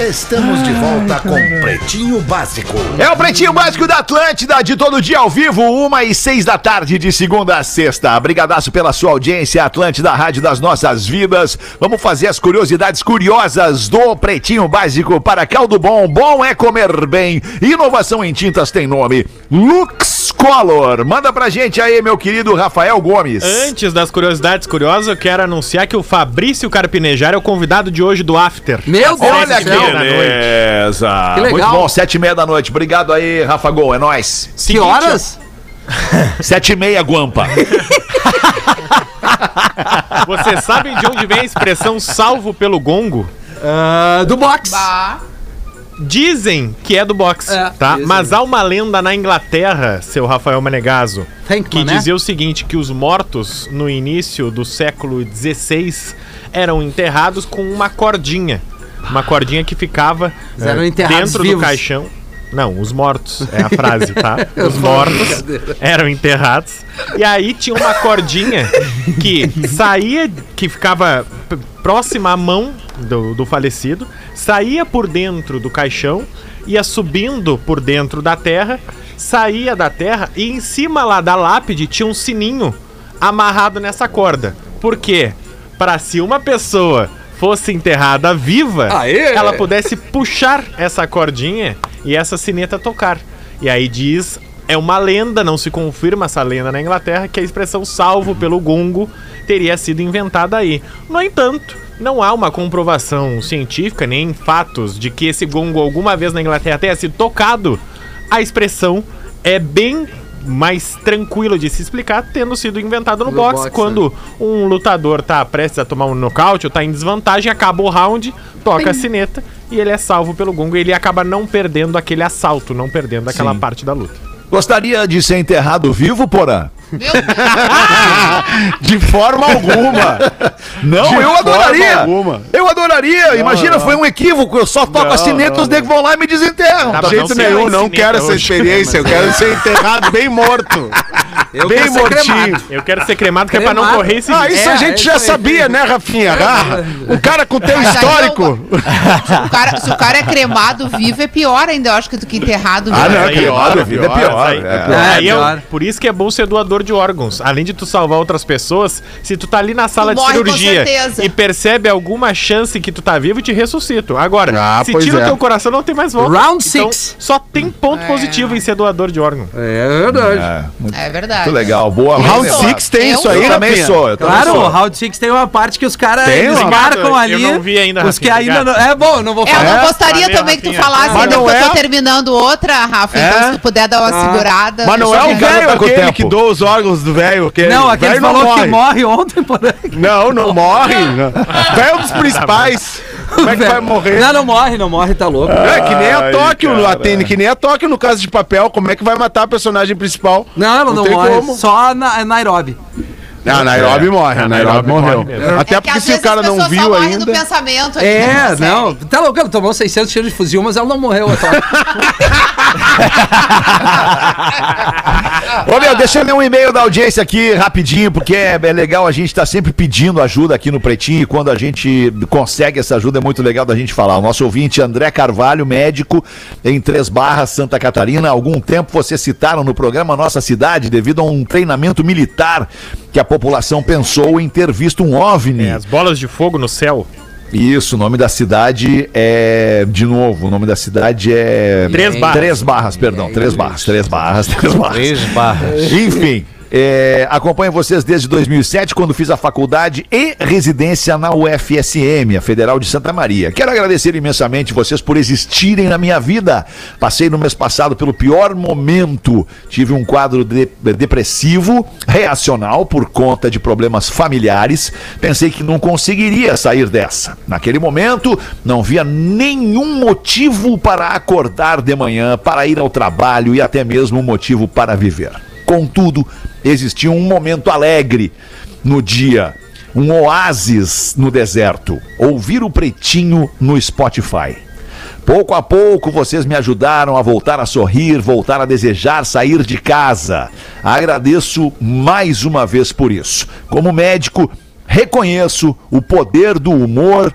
Estamos de volta com Pretinho Básico. É o Pretinho Básico da Atlântida, de todo dia ao vivo, uma e seis da tarde, de segunda a sexta. Brigadaço pela sua audiência, Atlântida, rádio das nossas vidas. Vamos fazer as curiosidades curiosas do Pretinho Básico para caldo bom. Bom é comer bem. Inovação em tintas tem nome. Lux Color. Manda pra gente aí, meu querido Rafael Gomes. Antes das curiosidades curiosas, eu quero anunciar que o Fabrício Carpinejar é o convidado de hoje do After. Meu Deus Olha do que céu. beleza. Que legal. Muito bom, sete e meia da noite. Obrigado aí, Rafa Gol, é nóis. Que horas? Sete e meia, Guampa. Vocês sabem de onde vem a expressão salvo pelo gongo? Ah, do box. Bah. Dizem que é do boxe, É, tá? dizem. Mas há uma lenda na Inglaterra, seu Rafael Manegaso, que né? dizia o seguinte, que os mortos no início do século XVI eram enterrados com uma cordinha. Uma cordinha que ficava enterrados dentro vivos. do caixão. Não, os mortos, é a frase, tá? Os mortos eram enterrados. E aí tinha uma cordinha que saía, que ficava próxima à mão do, do falecido, saía por dentro do caixão, ia subindo por dentro da terra, saía da terra e em cima lá da lápide tinha um sininho amarrado nessa corda. Por quê? Para se uma pessoa fosse enterrada viva, Aê! ela pudesse puxar essa cordinha e essa sineta tocar. E aí diz É uma lenda, não se confirma essa lenda na Inglaterra, que a expressão salvo pelo gongo teria sido inventada aí. No entanto, não há uma comprovação científica nem fatos de que esse gongo alguma vez na Inglaterra tenha sido tocado. A expressão é bem mais tranquila de se explicar, tendo sido inventado no, No boxe, boxe, quando um lutador tá prestes a tomar um nocaute ou tá em desvantagem, acaba o round, toca a sineta e ele é salvo pelo gongo e ele acaba não perdendo aquele assalto, não perdendo aquela Sim. parte da luta. Gostaria de ser enterrado vivo, Porã? Meu Deus. De forma alguma. Não, De eu forma adoraria. alguma. Eu adoraria. Imagina, foi um equívoco. Eu só toco Não, a sineta, não, os negros vão lá e me desenterram. Tá, De jeito não nenhum, não mais quero essa experiência. Eu quero ser enterrado bem morto. Eu bem quero ser mortinho. cremado. Eu quero ser cremado, que é pra não Cremado. correr esse Ah, isso É, a é gente isso já sabia, né, Rafinha? Ah, o cara com teu histórico. o cara- se o cara é cremado vivo, é pior ainda, eu acho, que do que enterrado vivo. Ah, não, cremado, ó, a vida é pior. Aí, é. aí é pior. por isso que é bom ser doador de órgãos. Além de tu salvar outras pessoas, se tu tá ali na sala de morre com cirurgia e percebe alguma chance que tu tá vivo, te ressuscito. Agora, Ah, se tira é. o teu coração, não tem mais volta. Round Então, six. só tem ponto positivo em ser doador de órgão. É verdade. É, muito, É verdade. muito legal. Boa. Eu Round sou. Six tem Eu isso aí, Eu também sou. Eu Claro, sou. Round Six tem uma parte que os caras marcam Eu ali. não vi ainda, Os que ainda não. É bom, eu não vou É, eu falar. não gostaria também que tu falasse ainda, porque eu é? tô terminando outra, Rafa. É? Então, se tu puder dar uma Ah. segurada. Mas não é o velho aquele que doa os órgãos do velho. Não, aquele velho falou morre. que morre ontem, por aí. Não, não morre. não. Velho é um dos principais. Como é que vai morrer? Não, não morre, não morre, tá louco. É que nem a Ai, Tóquio, no cara. Atene, que nem a Tóquio no caso de papel. Como é que vai matar a personagem principal? Não, ela não, tem morre. como. Só na Nairobi. Não, Nairobi morre. É, A Nairobi Nairobi morreu. morre mesmo. Até É que porque se o cara não viu morrem do ainda. pensamento. aqui É, série. não. Tá louco, ela tomou 600 tiros de fuzil, mas ela não morreu. Ela Ô, meu, deixa eu ler um e-mail da audiência aqui rapidinho, porque é, é legal a gente estar sempre pedindo ajuda aqui no Pretinho e quando a gente consegue essa ajuda é muito legal da gente falar. O nosso ouvinte André Carvalho, médico em Três Barras, Santa Catarina. Há algum tempo vocês citaram no programa Nossa Cidade devido a um treinamento militar que a população pensou em ter visto um OVNI. É, as bolas de fogo no céu. Isso, o nome da cidade é. De novo, o nome da cidade é. Três Barras. Três Barras, perdão. Três Barras, Três Barras, Três Barras. Três barras. Enfim. É, acompanho vocês desde 2007, quando fiz a faculdade e residência na UFSM, a Federal de Santa Maria. Quero agradecer imensamente vocês por existirem na minha vida. Passei no mês passado pelo pior momento. Tive um quadro de- depressivo, reacional, por conta de problemas familiares. Pensei que não conseguiria sair dessa. Naquele momento, não via nenhum motivo para acordar de manhã, para ir ao trabalho e até mesmo um motivo para viver. Contudo, existia um momento alegre no dia, um oásis no deserto. Ouvir o pretinho no Spotify. Pouco a pouco vocês me ajudaram a voltar a sorrir, voltar a desejar sair de casa. Agradeço mais uma vez por isso. Como médico, reconheço o poder do humor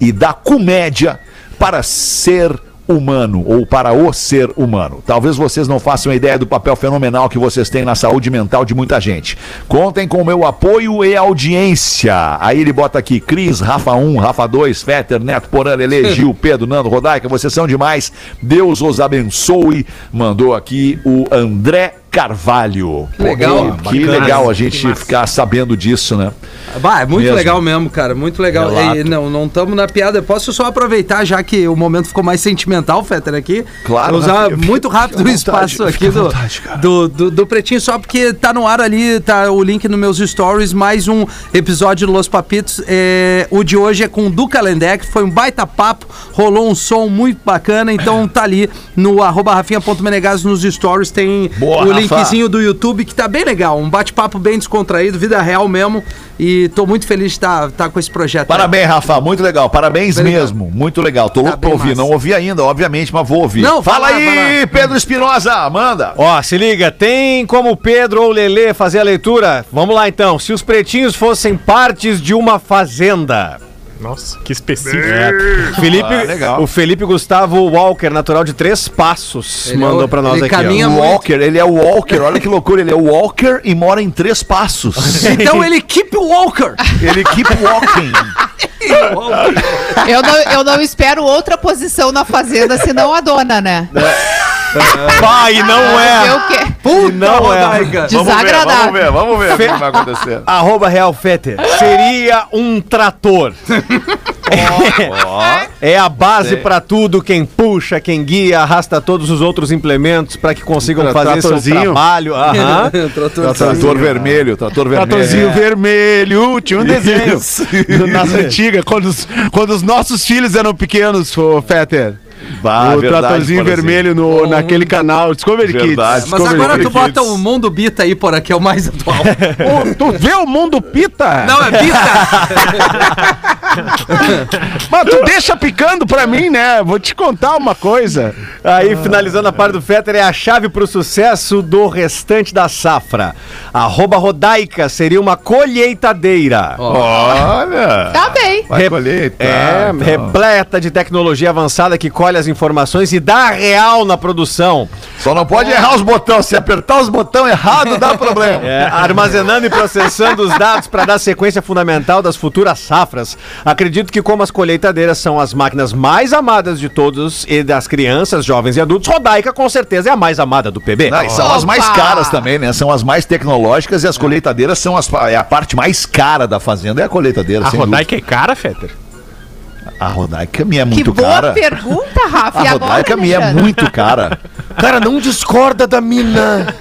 e da comédia para ser humano ou para o ser humano. Talvez vocês não façam ideia do papel fenomenal que vocês têm na saúde mental de muita gente. Contem com o meu apoio e audiência. Aí ele bota aqui Cris, Rafa 1, Rafa 2, Fetter, Neto Porã, Lele, Gil, Pedro, Nando, Rodaica, vocês são demais. Deus os abençoe. Mandou aqui o André Carvalho. Pô, legal. Que, que legal a Que gente ficar sabendo disso, né? Bah, é muito Mesmo. legal mesmo, cara. Muito legal. E, não, não estamos na piada. Posso só aproveitar, já que o momento ficou mais sentimental, Fetter, aqui? Claro, Usar né? Muito rápido o espaço vontade, aqui do, vontade, do, do, do Pretinho, só porque tá no ar ali, tá o link nos meus stories, mais um episódio do Los Papitos. É, o de hoje é com o Duca Lendec, foi um baita papo, rolou um som muito bacana, então tá ali no arroba rafinha.menegas nos stories, tem Boa, o. linkzinho do YouTube que tá bem legal, um bate-papo bem descontraído, vida real mesmo, e tô muito feliz de estar tá, com esse projeto. Parabéns, Rafa, muito legal. Parabéns Obrigado. mesmo, muito legal. Tô louco Tá pra bem ouvir. massa. Não ouvi ainda, obviamente, mas vou ouvir. Não, fala lá, aí, lá. Pedro Espinosa, manda. Ó, se liga, tem como o Pedro ou o Lelê fazer a leitura? Vamos lá então. Se os pretinhos fossem partes de uma fazenda. Nossa, que específico. Felipe, Ah, legal. O Felipe Gustavo Walker, natural de Três Passos, Ele mandou é o- pra nós ele aqui. caminha ó. Walker, ele é o Walker, olha que loucura, ele é o Walker e mora em três passos. Então ele keep Walker. ele keep walking. Eu não, eu não espero outra posição na fazenda senão a dona, né? Pai, não Ver é. o quê? E não é. Desagradável. Vamos ver, vamos ver o que vai acontecer. Arroba Real Fetter. Seria um trator. É a base pra tudo, quem puxa, quem guia, arrasta todos os outros implementos pra que consigam fazer seu trabalho. Aham. Trator vermelho, trator vermelho. Tratorzinho vermelho, tinha um desenho nas antigas, quando os, quando os nossos filhos eram pequenos, Fetter. Bah, o verdade, tratorzinho Porazinho. vermelho no, naquele canal Discovery Verdade. Kids. Mas Discovery agora tu Kids. bota o Mundo Bita aí, porra, que é o mais atual. Tu vê o mundo pita? Não, é Bita! Mas tu deixa picando pra mim, né? Vou te contar uma coisa. Aí, finalizando a parte do Fetter, é a chave pro sucesso do restante da safra. Arroba Rodaica seria uma colheitadeira. Olha. Tá bem. Colher. tá, É, então. repleta de tecnologia avançada que colhe as informações e dá real na produção. Só não pode errar os botões. Se apertar os botões errados, dá problema. É, armazenando e processando os dados para dar sequência fundamental das futuras safras. Acredito que, como as colheitadeiras são as máquinas mais amadas de todos e das crianças, jovens e adultos, Rodaica com certeza é a mais amada do PB. Não, e são as mais Opa! caras também, né? São as mais tecnológicas e as colheitadeiras são as, é a parte mais cara da fazenda, é a colheitadeira. A sem Rodaica é cara, Fetter? A Rodaica me é Que muito boa cara. pergunta, Rafa. A agora, Rodaica me é muito cara. Cara, não discorda da mina.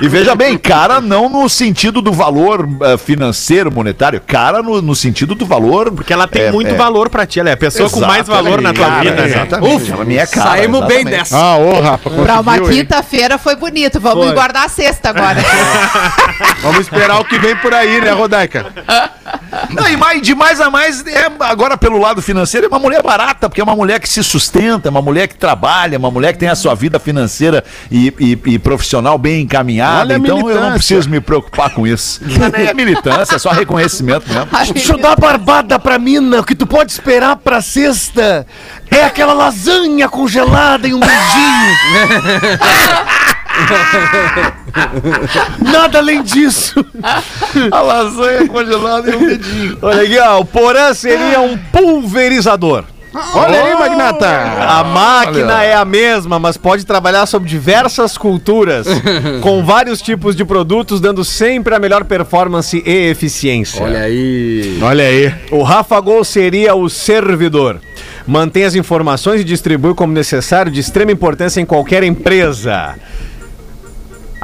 E veja bem, cara não no sentido do valor eh, financeiro, monetário, cara no, no sentido do valor. Porque ela tem é, muito é, valor pra ti. Ela é a pessoa com mais valor na é tua cara, vida, né? Exatamente. ela me é cara. Saímos bem exatamente. dessa. Ah, ô, Rafa, Pra uma quinta-feira foi bonito. Vamos Foi. guardar a sexta agora. Vamos esperar o que vem por aí, né, Rodaica? Não, e mais, de mais a mais, é, agora pelo lado financeiro, é uma mulher barata, porque é uma mulher que se sustenta, é uma mulher que trabalha, uma mulher que tem a sua vida financeira e, e- e profissional bem encaminhada. Então eu não preciso me preocupar com isso. Não é militância, é só reconhecimento mesmo. Deixa eu dar barbada pra mina. O que tu pode esperar pra sexta é aquela lasanha congelada e um beijinho. Nada além disso. A lasanha congelada e um dedinho. Olha aqui, ó, o Porã seria um pulverizador. Olha aí, Magnata. A máquina Olha. é a mesma, mas pode trabalhar sob diversas culturas, com vários tipos de produtos, dando sempre a melhor performance e eficiência. Olha aí. Olha aí. O Rafa Gol seria o servidor. Mantém as informações e distribui como necessário, de extrema importância em qualquer empresa.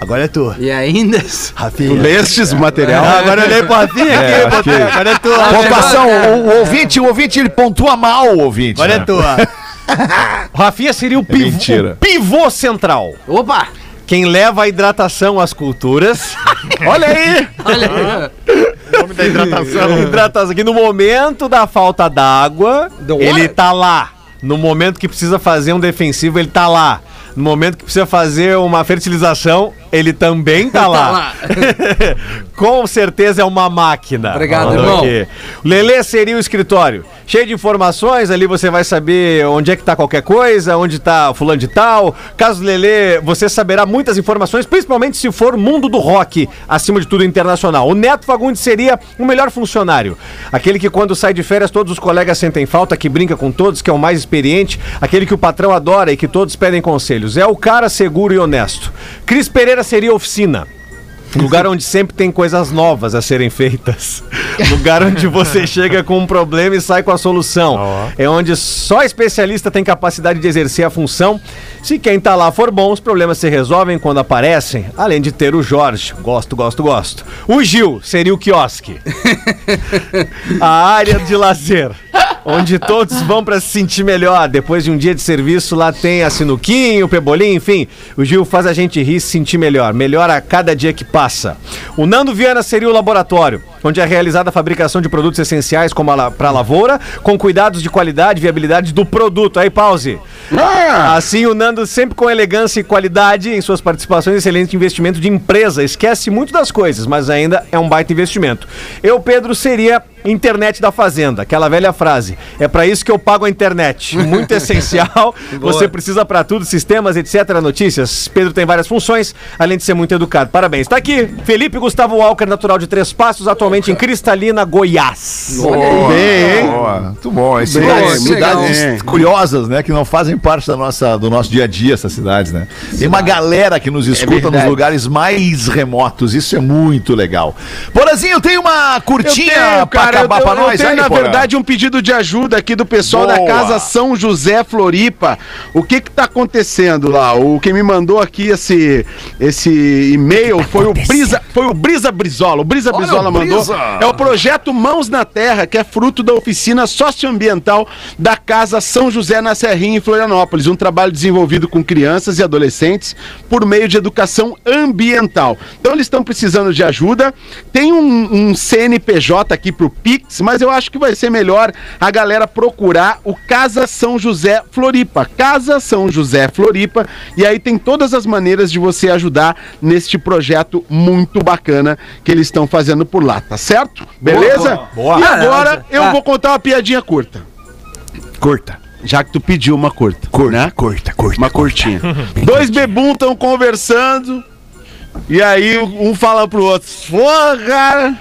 Agora é tu. E ainda. Tu Rafinha. lestes o material? Ah, agora eu olhei pro Rafinha aqui, É, botei, aqui. agora é tu. Pontuação, o, o ouvinte, o ouvinte, ele pontua mal o ouvinte. Agora é né? tu. O Rafinha seria o pivô, mentira. o pivô central. Opa! Quem leva a hidratação às culturas. Olha aí. Olha aí. nome da hidratação. hidratação. Que no momento da falta d'água, ele tá lá. No momento que precisa fazer um defensivo, ele tá lá. No momento que precisa fazer uma fertilização, ele também tá lá. lá. Com certeza é uma máquina. Obrigado, irmão. aqui. O Lelê seria o escritório. Cheio de informações, ali você vai saber onde é que tá qualquer coisa, onde tá fulano de tal. Caso Lelê, você saberá muitas informações, principalmente se for mundo do rock, acima de tudo internacional. O Neto Fagundes seria o melhor funcionário. Aquele que quando sai de férias todos os colegas sentem falta, que brinca com todos, que é o mais experiente, aquele que o patrão adora e que todos pedem conselhos. É o cara seguro e honesto. Cris Pereira seria oficina. Lugar onde sempre tem coisas novas a serem feitas. Lugar onde você chega com um problema e sai com a solução. É onde só especialista tem capacidade de exercer a função. Se quem tá lá for bom, os problemas se resolvem quando aparecem. Além de ter o Jorge. Gosto, gosto, gosto. O Gil seria o quiosque. a área de lazer. Onde todos vão para se sentir melhor. Depois de um dia de serviço, lá tem a sinuquinho, o pebolim, enfim. O Gil faz a gente rir e se sentir melhor. Melhora a cada dia que passa. O Nando Viana seria o laboratório, onde é realizada a fabricação de produtos essenciais como a para a lavoura, com cuidados de qualidade e viabilidade do produto. Aí, pause. Assim, o Nando sempre com elegância e qualidade em suas participações, excelente investimento de empresa. Esquece muito das coisas, mas ainda é um baita investimento. Eu, Pedro, seria internet da fazenda, aquela velha frase. É para isso que eu pago a internet. Muito essencial. Você precisa para tudo, sistemas, etc, notícias. Pedro tem várias funções, além de ser muito educado. Parabéns. Tá aqui, Felipe Gustavo Walker, natural de Três Passos, atualmente principalmente em Cristalina, Goiás. Bem, boa. Muito bom. Cidades, muito cidades legal. curiosas, né? Que não fazem parte da nossa, do nosso dia a dia, essas cidades, né? Tem uma galera que nos escuta nos verdade. lugares mais remotos. Isso é muito legal. Porazinho, tem uma Eu curtinha tenho, pra cara, eu, acabar eu- pra eu nós tenho, aí, na Porã? verdade, um pedido de ajuda aqui do pessoal da Boa. Casa São José Floripa. O que que tá acontecendo lá? O que me mandou aqui esse, esse e-mail foi o Brisa, foi o Brisa Brizola. O Brisa Olha Brizola o mandou. É o projeto Mãos na Terra, que é fruto da oficina socioambiental da Casa São José na Serrinha, em Florianópolis. Um trabalho desenvolvido com crianças e adolescentes por meio de educação ambiental. Então eles estão precisando de ajuda. Tem um, um CNPJ aqui pro Pix, mas eu acho que vai ser melhor a galera procurar o Casa São José Floripa. Casa São José Floripa. E aí tem todas as maneiras de você ajudar neste projeto muito bacana que eles estão fazendo por lá, tá certo? Beleza? boa. E agora eu Ah. vou contar uma piadinha curta. Curta. Já que tu pediu uma curta. Curta, né? curta, curta. Uma curtinha. Dois bebum estão conversando. E aí um fala pro outro: Pô, cara,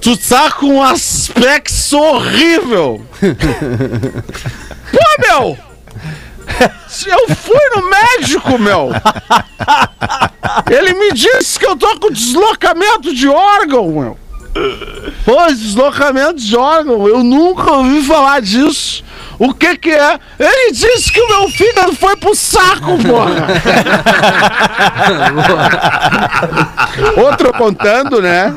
tu tá com um aspecto horrível. Pô, meu! Eu fui no médico, meu! Ele me disse que eu tô com deslocamento de órgão, meu! Pô, deslocamento de órgão, eu nunca ouvi falar disso. O que que é? Ele disse que o meu fígado foi pro saco, porra! Outro contando, né?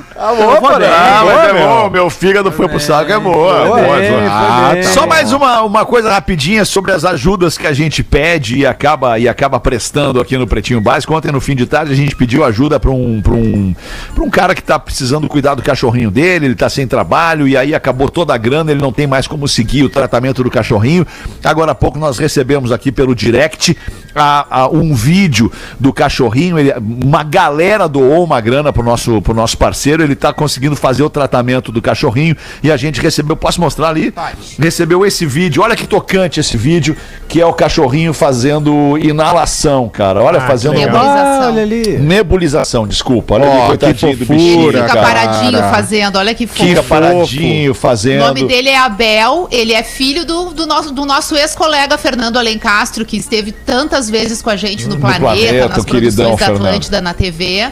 Ah, mas é bom, meu fígado foi pro saco, é boa. boa, boa. Ah, tá Só mais uma, uma coisa rapidinha sobre as ajudas que a gente pede e acaba, e acaba prestando aqui no Pretinho Básico. Ontem, no fim de tarde, a gente pediu ajuda para um, pra um, pra um cara que tá precisando cuidar do cachorrinho dele, ele tá sem trabalho, e aí acabou toda a grana, ele não tem mais como seguir o tratamento do cachorrinho. Agora há pouco nós recebemos aqui pelo direct a- a- um vídeo do cachorrinho, ele- uma galera doou uma grana pro nosso, pro nosso parceiro, ele tá conseguindo fazer o tratamento do cachorrinho e a gente recebeu, posso mostrar ali? Recebeu esse vídeo, olha que tocante esse vídeo, que é o cachorrinho fazendo inalação, cara, olha, Ah, fazendo. Nebulização. Olha ali. nebulização, desculpa, olha Ó, ali, que coitadinho do fofura, bichinho, Fica cara. paradinho fazendo, olha que fofo. Fica paradinho O fazendo. nome dele é Abel, ele é filho do, do nosso, do nosso ex-colega Fernando Alencastro, que esteve tantas vezes com a gente no, planeta, planeta, nas o queridão produções da Fernando. Atlântida na TV.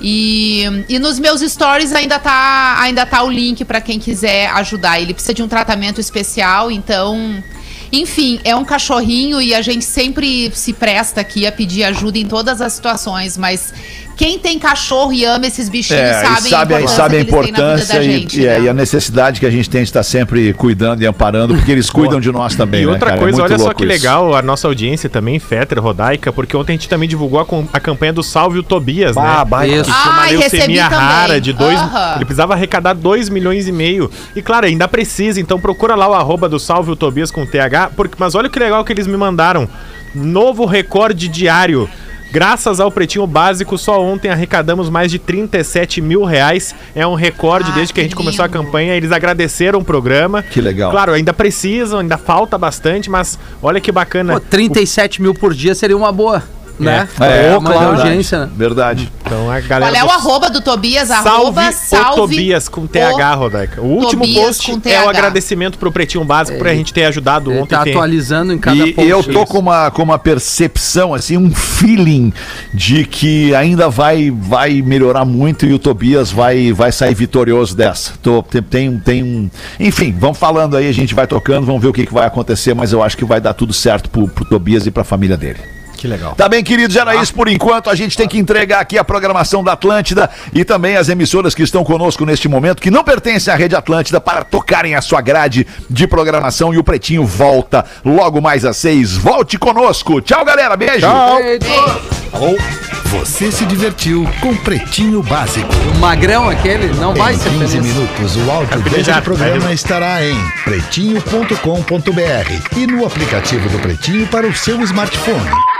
E, e nos meus stories ainda tá, ainda tá o link para quem quiser ajudar. Ele precisa de um tratamento especial, então. Enfim, é um cachorrinho e a gente sempre se presta aqui a pedir ajuda em todas as situações, mas quem tem cachorro e ama esses bichinhos É, sabe, e sabe, e sabe a que eles têm na vida importância da e, gente, e, é, né? e a necessidade que a gente tem de estar sempre cuidando e amparando, porque eles cuidam de nós também. E né, outra cara? É coisa, muito olha só que isso. legal a nossa audiência também, Fetter, Rodaica, porque ontem a gente também divulgou a, com- a campanha do Salve o Tobias, Bah, né? baita. Isso. Que tinha uma Ai, leucemia rara de dois. Aham. Ele precisava arrecadar 2 milhões e meio. E claro, ainda precisa, então procura lá o arroba do Salve o Tobias com TH. Porque, mas olha que legal que eles me mandaram. Novo recorde diário. Graças ao Pretinho Básico, só ontem arrecadamos mais de 37 mil reais. É um recorde Ah, desde que a gente começou a lindo. campanha. Eles agradeceram o programa. Que legal. Claro, ainda precisam, ainda falta bastante, mas olha que bacana. Pô, 37 mil por dia seria uma boa, né? É, uma claro, audiência, né? Verdade. Então a galera. Qual é o do- arroba do Tobias? Salve, Arroba o salve Tobias com TH, Rodaica. O último Tobias post com é o agradecimento pro Pretinho Básico por a gente ter ajudado Ele ontem. tá atualizando em cada E, post. e eu tô com uma, com uma percepção, assim, um feeling de que ainda vai, vai melhorar muito e o Tobias vai, vai sair vitorioso dessa. Tô, tem, tem, tem um. Enfim, vamos falando aí, a gente vai tocando, vamos ver o que, que vai acontecer, mas eu acho que vai dar tudo certo pro, pro Tobias e pra família dele. Que legal. Tá bem, queridos, era isso por enquanto. A gente tem que entregar aqui a programação da Atlântida e também as emissoras que estão conosco neste momento, que não pertencem à Rede Atlântida, para tocarem a sua grade de programação. E o Pretinho volta logo mais às seis. Volte conosco. Tchau, galera. Beijo. Você se divertiu com Pretinho Básico. O magrão aquele não vai em ser 15 feliz. minutos, o áudio deste programa vai. estará em pretinho.com.br e no aplicativo do Pretinho para o seu smartphone.